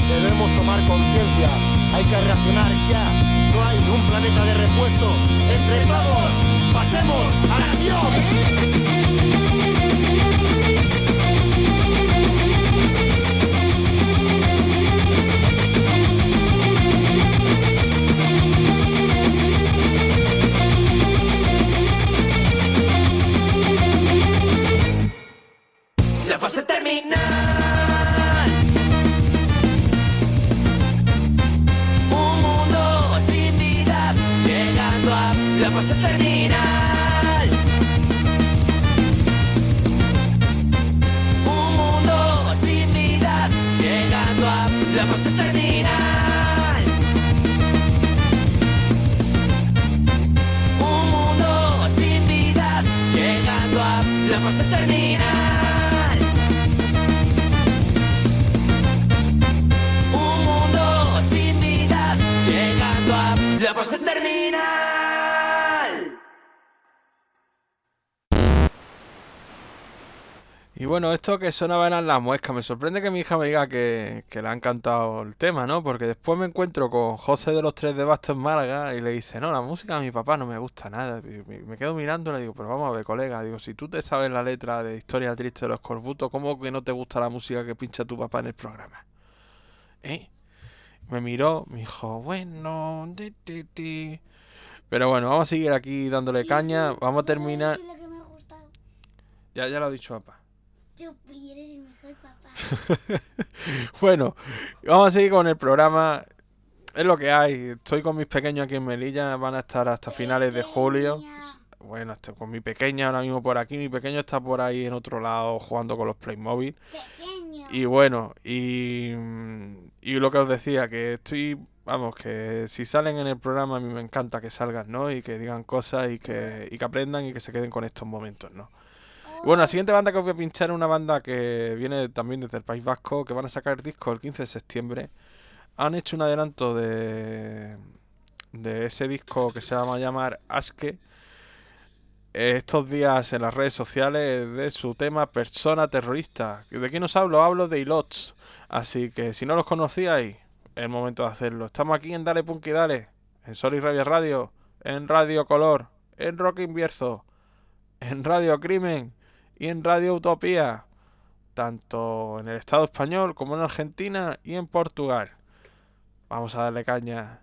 debemos tomar conciencia. Hay que reaccionar ya. No hay un planeta de repuesto. Entre todos, pasemos a la acción. Esto que sonaba eran las muescas. Me sorprende que mi hija me diga que, que le ha encantado el tema, ¿no? Porque después me encuentro con José de los Tres de Bastos en Málaga y le dice, no, la música de mi papá no me gusta nada. Y me, quedo mirando y le digo, pero vamos a ver, colega. Digo, si tú te sabes la letra de Historia Triste de los Corbutos, ¿cómo que no te gusta la música que pincha tu papá en el programa? ¿Eh? Me miró, me dijo, bueno, ti, ti, ti". Pero bueno, vamos a seguir aquí dándole caña. Vamos a terminar. Ya, ya lo ha dicho papá. Tú eres el mejor papá. Bueno, vamos a seguir con el programa. Es lo que hay. Estoy con mis pequeños aquí en Melilla. Van a estar hasta finales de julio. Bueno, estoy con mi pequeña ahora mismo por aquí. Mi pequeño está por ahí en otro lado jugando con los Playmobil. Pequeño. Y bueno, y, y lo que os decía, que estoy, vamos, que si salen en el programa a mí me encanta que salgan, ¿no? Y que digan cosas y que, y que aprendan y que se queden con estos momentos, ¿no? Bueno, la siguiente banda que os voy a pinchar es una banda que viene también desde el País Vasco, que van a sacar el disco el 15 de septiembre. Han hecho un adelanto de, de ese disco que se llama llamar Aske. Estos días en las redes sociales de su tema Persona Terrorista. ¿De quién os hablo? Hablo de Ilots. Así que si no los conocíais, es el momento de hacerlo. Estamos aquí en Dale Punk y Dale, en Sol y Rabia Radio, en Radio Color, en Rock Invierzo, en Radio Crimen y en Radio Utopía, tanto en el Estado español como en Argentina y en Portugal. Vamos a darle caña.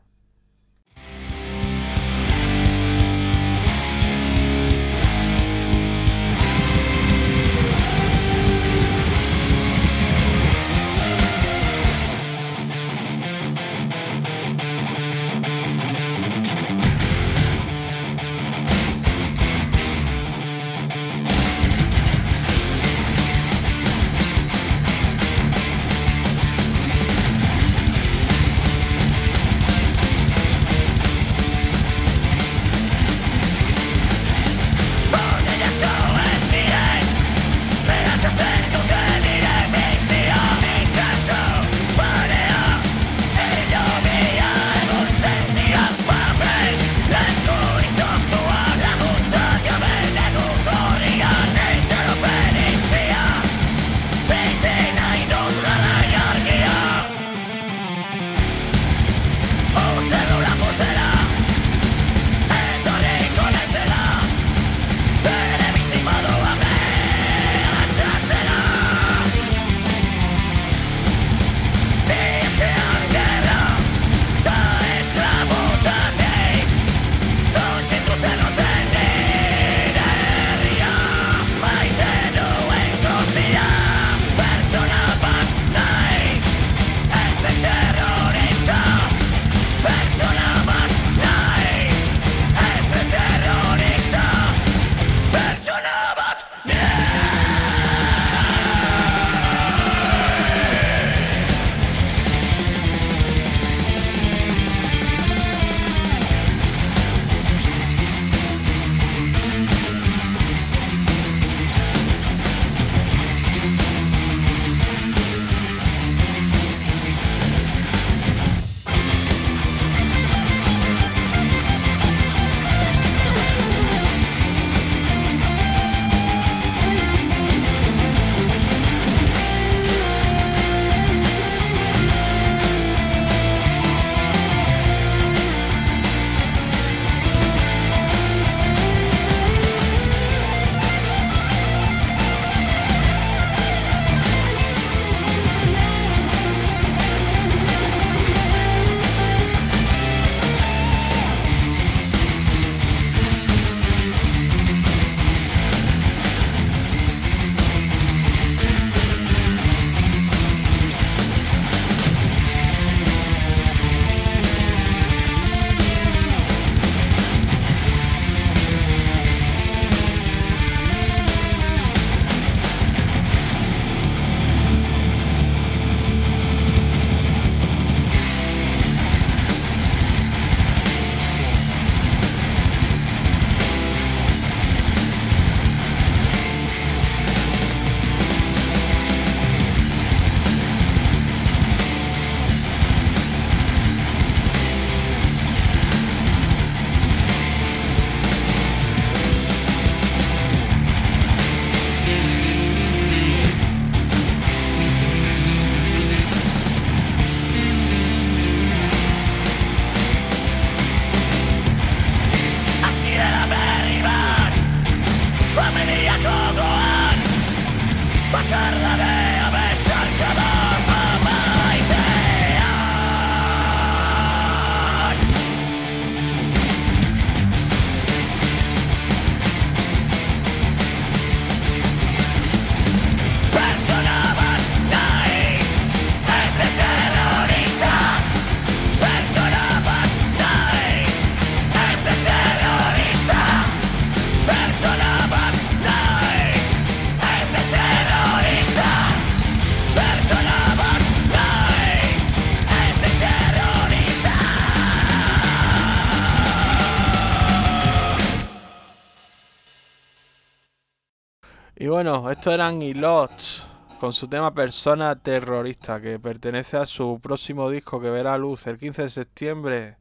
Bueno, estos eran Ilots con su tema Persona Terrorista, que pertenece a su próximo disco que verá luz el 15 de septiembre,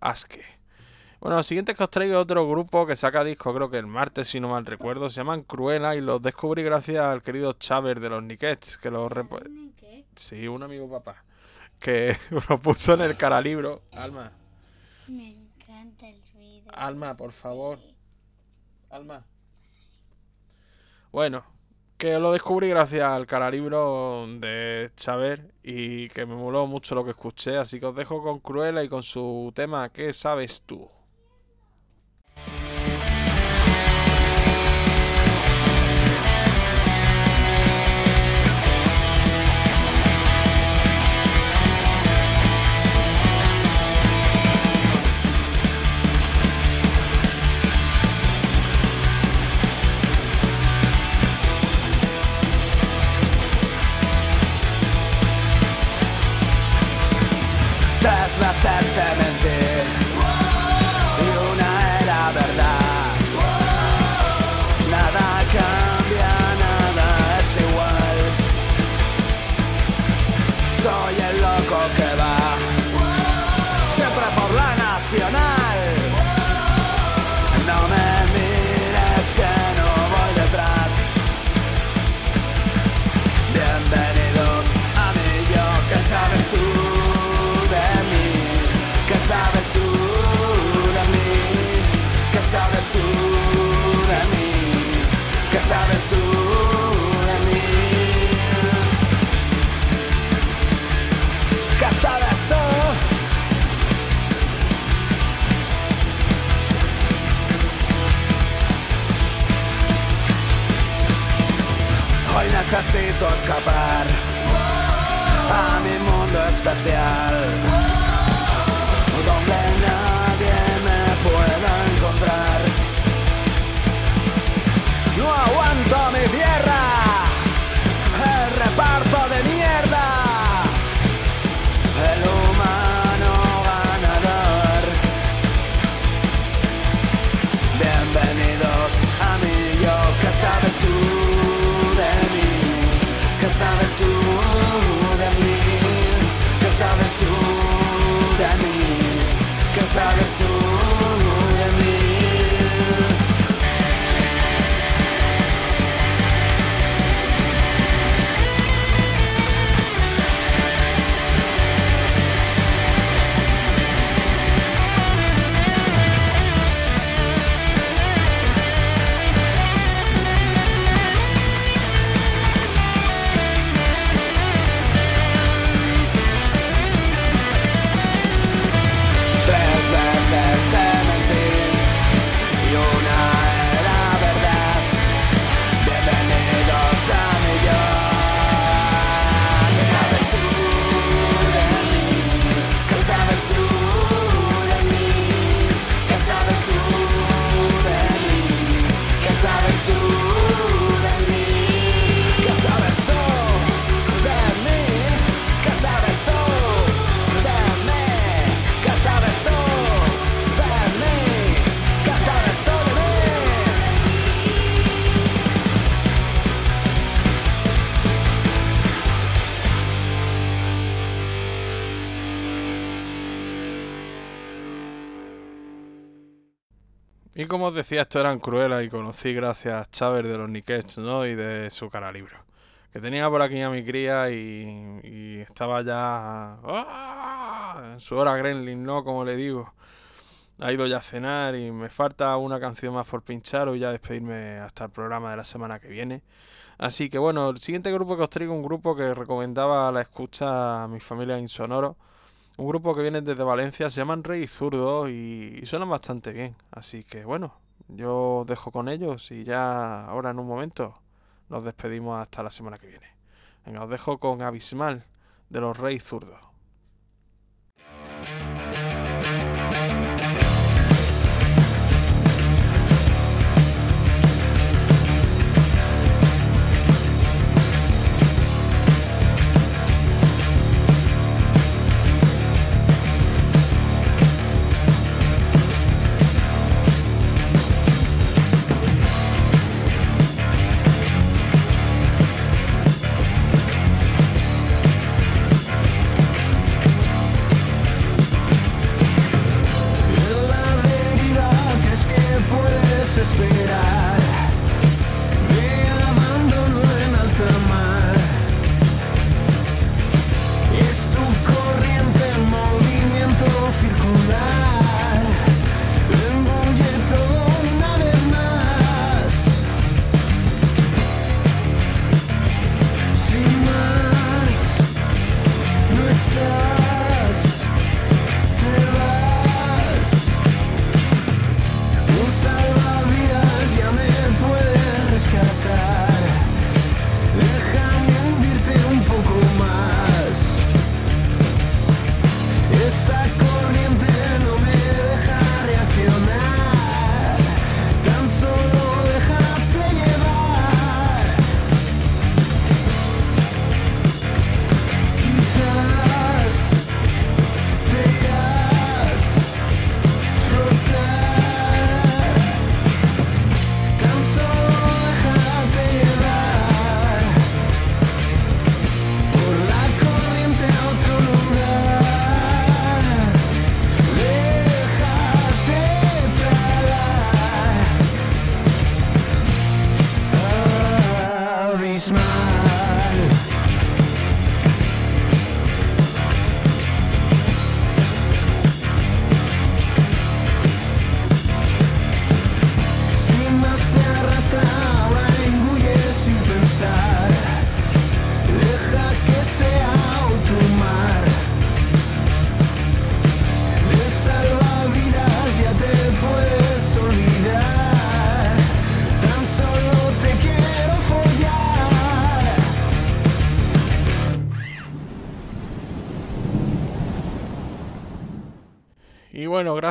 Aske. Bueno, lo siguiente que os traigo otro grupo que saca disco, creo que el martes, si no mal recuerdo, se llaman Cruella y los descubrí gracias al querido Chaver de los Nickets, que los... rep- Sí, un amigo papá, que lo puso en el caralibro. Alma, Me encanta el ruido. Alma, por favor. Alma. Bueno, que lo descubrí gracias al caralibro de Chaver y que me moló mucho lo que escuché, así que os dejo con Cruella y con su tema ¿Qué sabes tú? Necesito escapar. A mi mundo especial, Como os decía, esto eran Cruella y conocí gracias a Chaver de los Nickets, ¿no? Y de su caralibro. Que tenía por aquí a mi cría y, estaba ya ¡ah! en su hora gremlin, ¿no? Como le digo. Ha ido ya a cenar y me falta una canción más por pinchar o ya despedirme hasta el programa de la semana que viene. Así que bueno, el siguiente grupo que os traigo un grupo que recomendaba la escucha a mi familia Insonoro. Un grupo que viene desde Valencia, se llaman Rey Zurdo y, suenan bastante bien. Así que bueno, yo dejo con ellos y ya ahora en un momento nos despedimos hasta la semana que viene. Venga, os dejo con Abismal de los Rey Zurdos.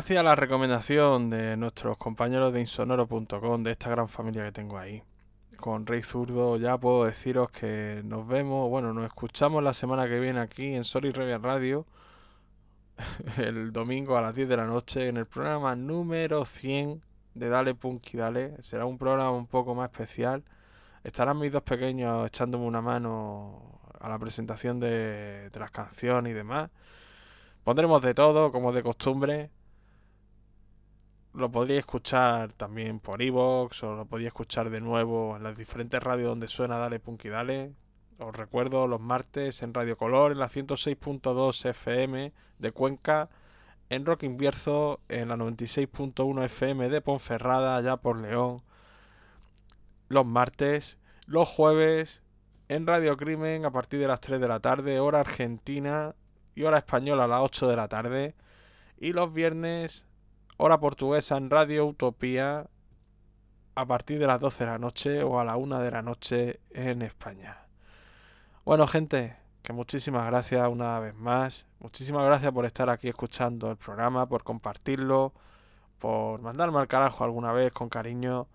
Gracias a la recomendación de nuestros compañeros de insonoro.com, de esta gran familia que tengo ahí, con Rey Zurdo, ya puedo deciros que nos vemos, bueno, nos escuchamos la semana que viene aquí en Sorry Revian Radio, el domingo a las 10 de la noche, en el programa número 100 de Dale Punky Dale. Será un programa un poco más especial. Estarán mis dos pequeños echándome una mano a la presentación de las canciones y demás. Pondremos de todo, como de costumbre. Lo podría escuchar también por iVoox o lo podría escuchar de nuevo en las diferentes radios donde suena Dale Punky Dale. Os recuerdo los martes en Radio Color, en la 106.2 FM de Cuenca, en Rock Invierzo, en la 96.1 FM de Ponferrada, allá por León. Los martes, los jueves, en Radio Crimen a partir de las 3 de la tarde, hora argentina y hora española a las 8 de la tarde. Y los viernes, hora portuguesa en Radio Utopía a partir de las 12 de la noche o a la 1 de la noche en España. Bueno, gente, que muchísimas gracias una vez más. Muchísimas gracias por estar aquí escuchando el programa, por compartirlo, por mandarme al carajo alguna vez con cariño.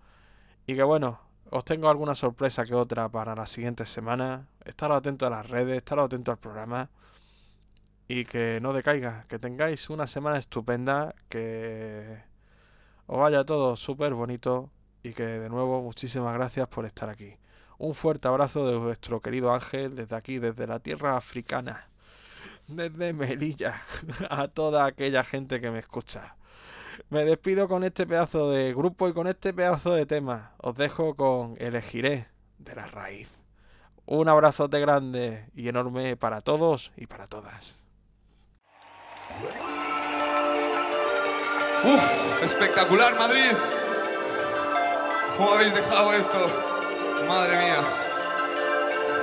Y que bueno, os tengo alguna sorpresa que otra para las siguientes semanas. Estaros atentos a las redes, estaros atentos al programa. Y que no decaiga, que tengáis una semana estupenda, que os vaya todo súper bonito y que de nuevo muchísimas gracias por estar aquí. Un fuerte abrazo de vuestro querido Ángel desde aquí, desde la tierra africana, desde Melilla, a toda aquella gente que me escucha. Me despido con este pedazo de grupo y con este pedazo de tema. Os dejo con Elegiré de la raíz. Un abrazote grande y enorme para todos y para todas. ¡Uf! Espectacular, Madrid. ¿Cómo habéis dejado esto? Madre mía.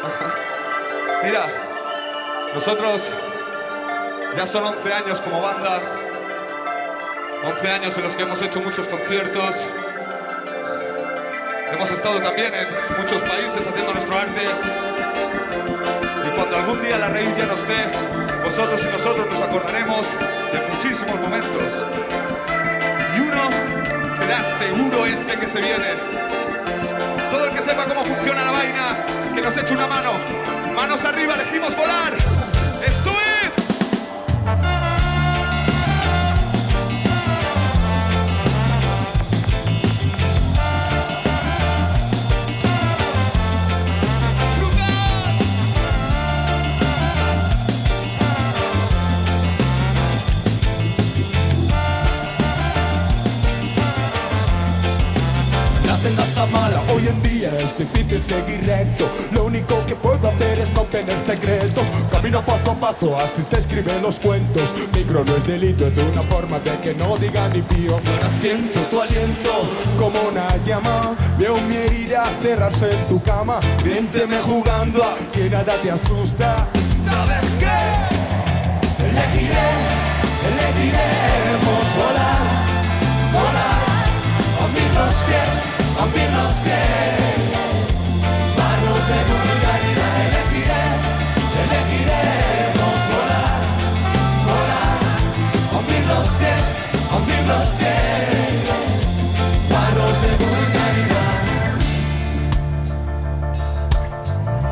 Mira, nosotros ya son 11 años como banda. 11 años en los que hemos hecho muchos conciertos. Hemos estado también en muchos países haciendo nuestro arte. Y cuando algún día la raíz ya no esté, vosotros y nosotros nos acordaremos de muchísimos momentos. Y uno será seguro este que se viene. Todo el que sepa cómo funciona la vaina, que nos eche una mano. Manos arriba, elegimos volar. Hoy en día es difícil seguir recto. Lo único que puedo hacer es no tener secretos. Camino paso a paso, así se escriben los cuentos. Micro no es delito, es una forma de que no diga ni pío. Siento tu aliento como una llama. Veo mi herida cerrarse en tu cama. Miénteme jugando a que nada te asusta. ¿Sabes qué? Elegiré, elegiremos volar, volar hundir los pies. Manos de vulgaridad Elegiré, elegiremos volar, volar. Hundir los pies, hundir los pies. Manos de vulgaridad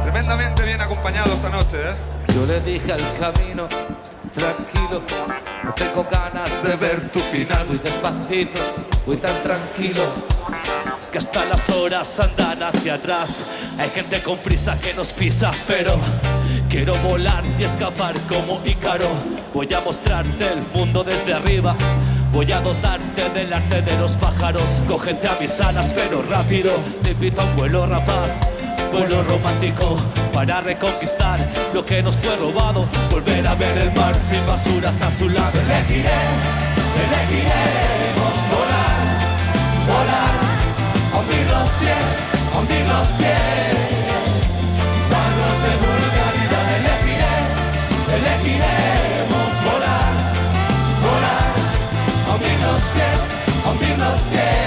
Tremendamente bien acompañado esta noche, ¿eh? Yo le dije al camino, tranquilo, no tengo ganas de ver tu final. Voy despacito, voy tan tranquilo, que hasta las horas andan hacia atrás. Hay gente con prisa que nos pisa, pero quiero volar y escapar como Ícaro. Voy a mostrarte el mundo desde arriba. Voy a dotarte del arte de los pájaros. Cógete a mis alas, pero rápido. Te invito a un vuelo rapaz vuelo romántico para reconquistar lo que nos fue robado, volver a ver el mar sin basuras a su lado. Elegiré, elegiremos volar, volar, hundir los pies, hundir los pies, manos de vulgaridad. Elegiré, elegiremos volar, volar, hundir los pies, hundir los pies,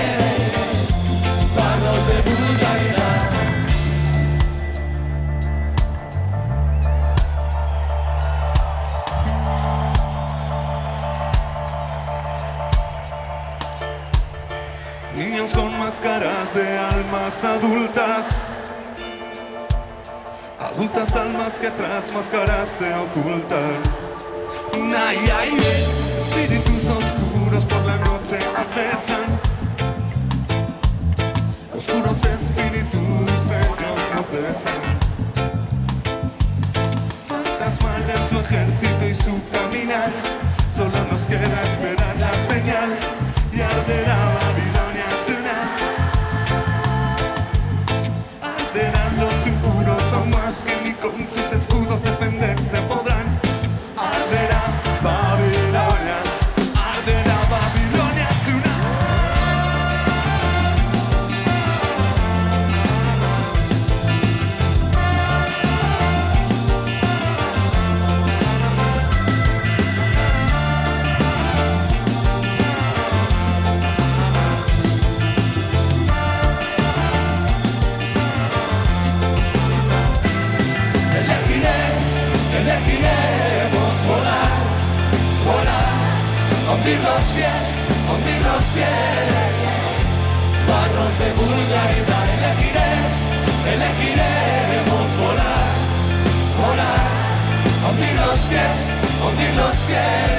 Con máscaras de almas adultas. Adultas almas que tras máscaras se ocultan. Ay, ay, ay, espíritus oscuros por la noche acechan. Oscuros espíritus, ellos no cesan. Fantasmales su ejército y su caminar. Solo nos queda esperar la señal volar, volar, hundir los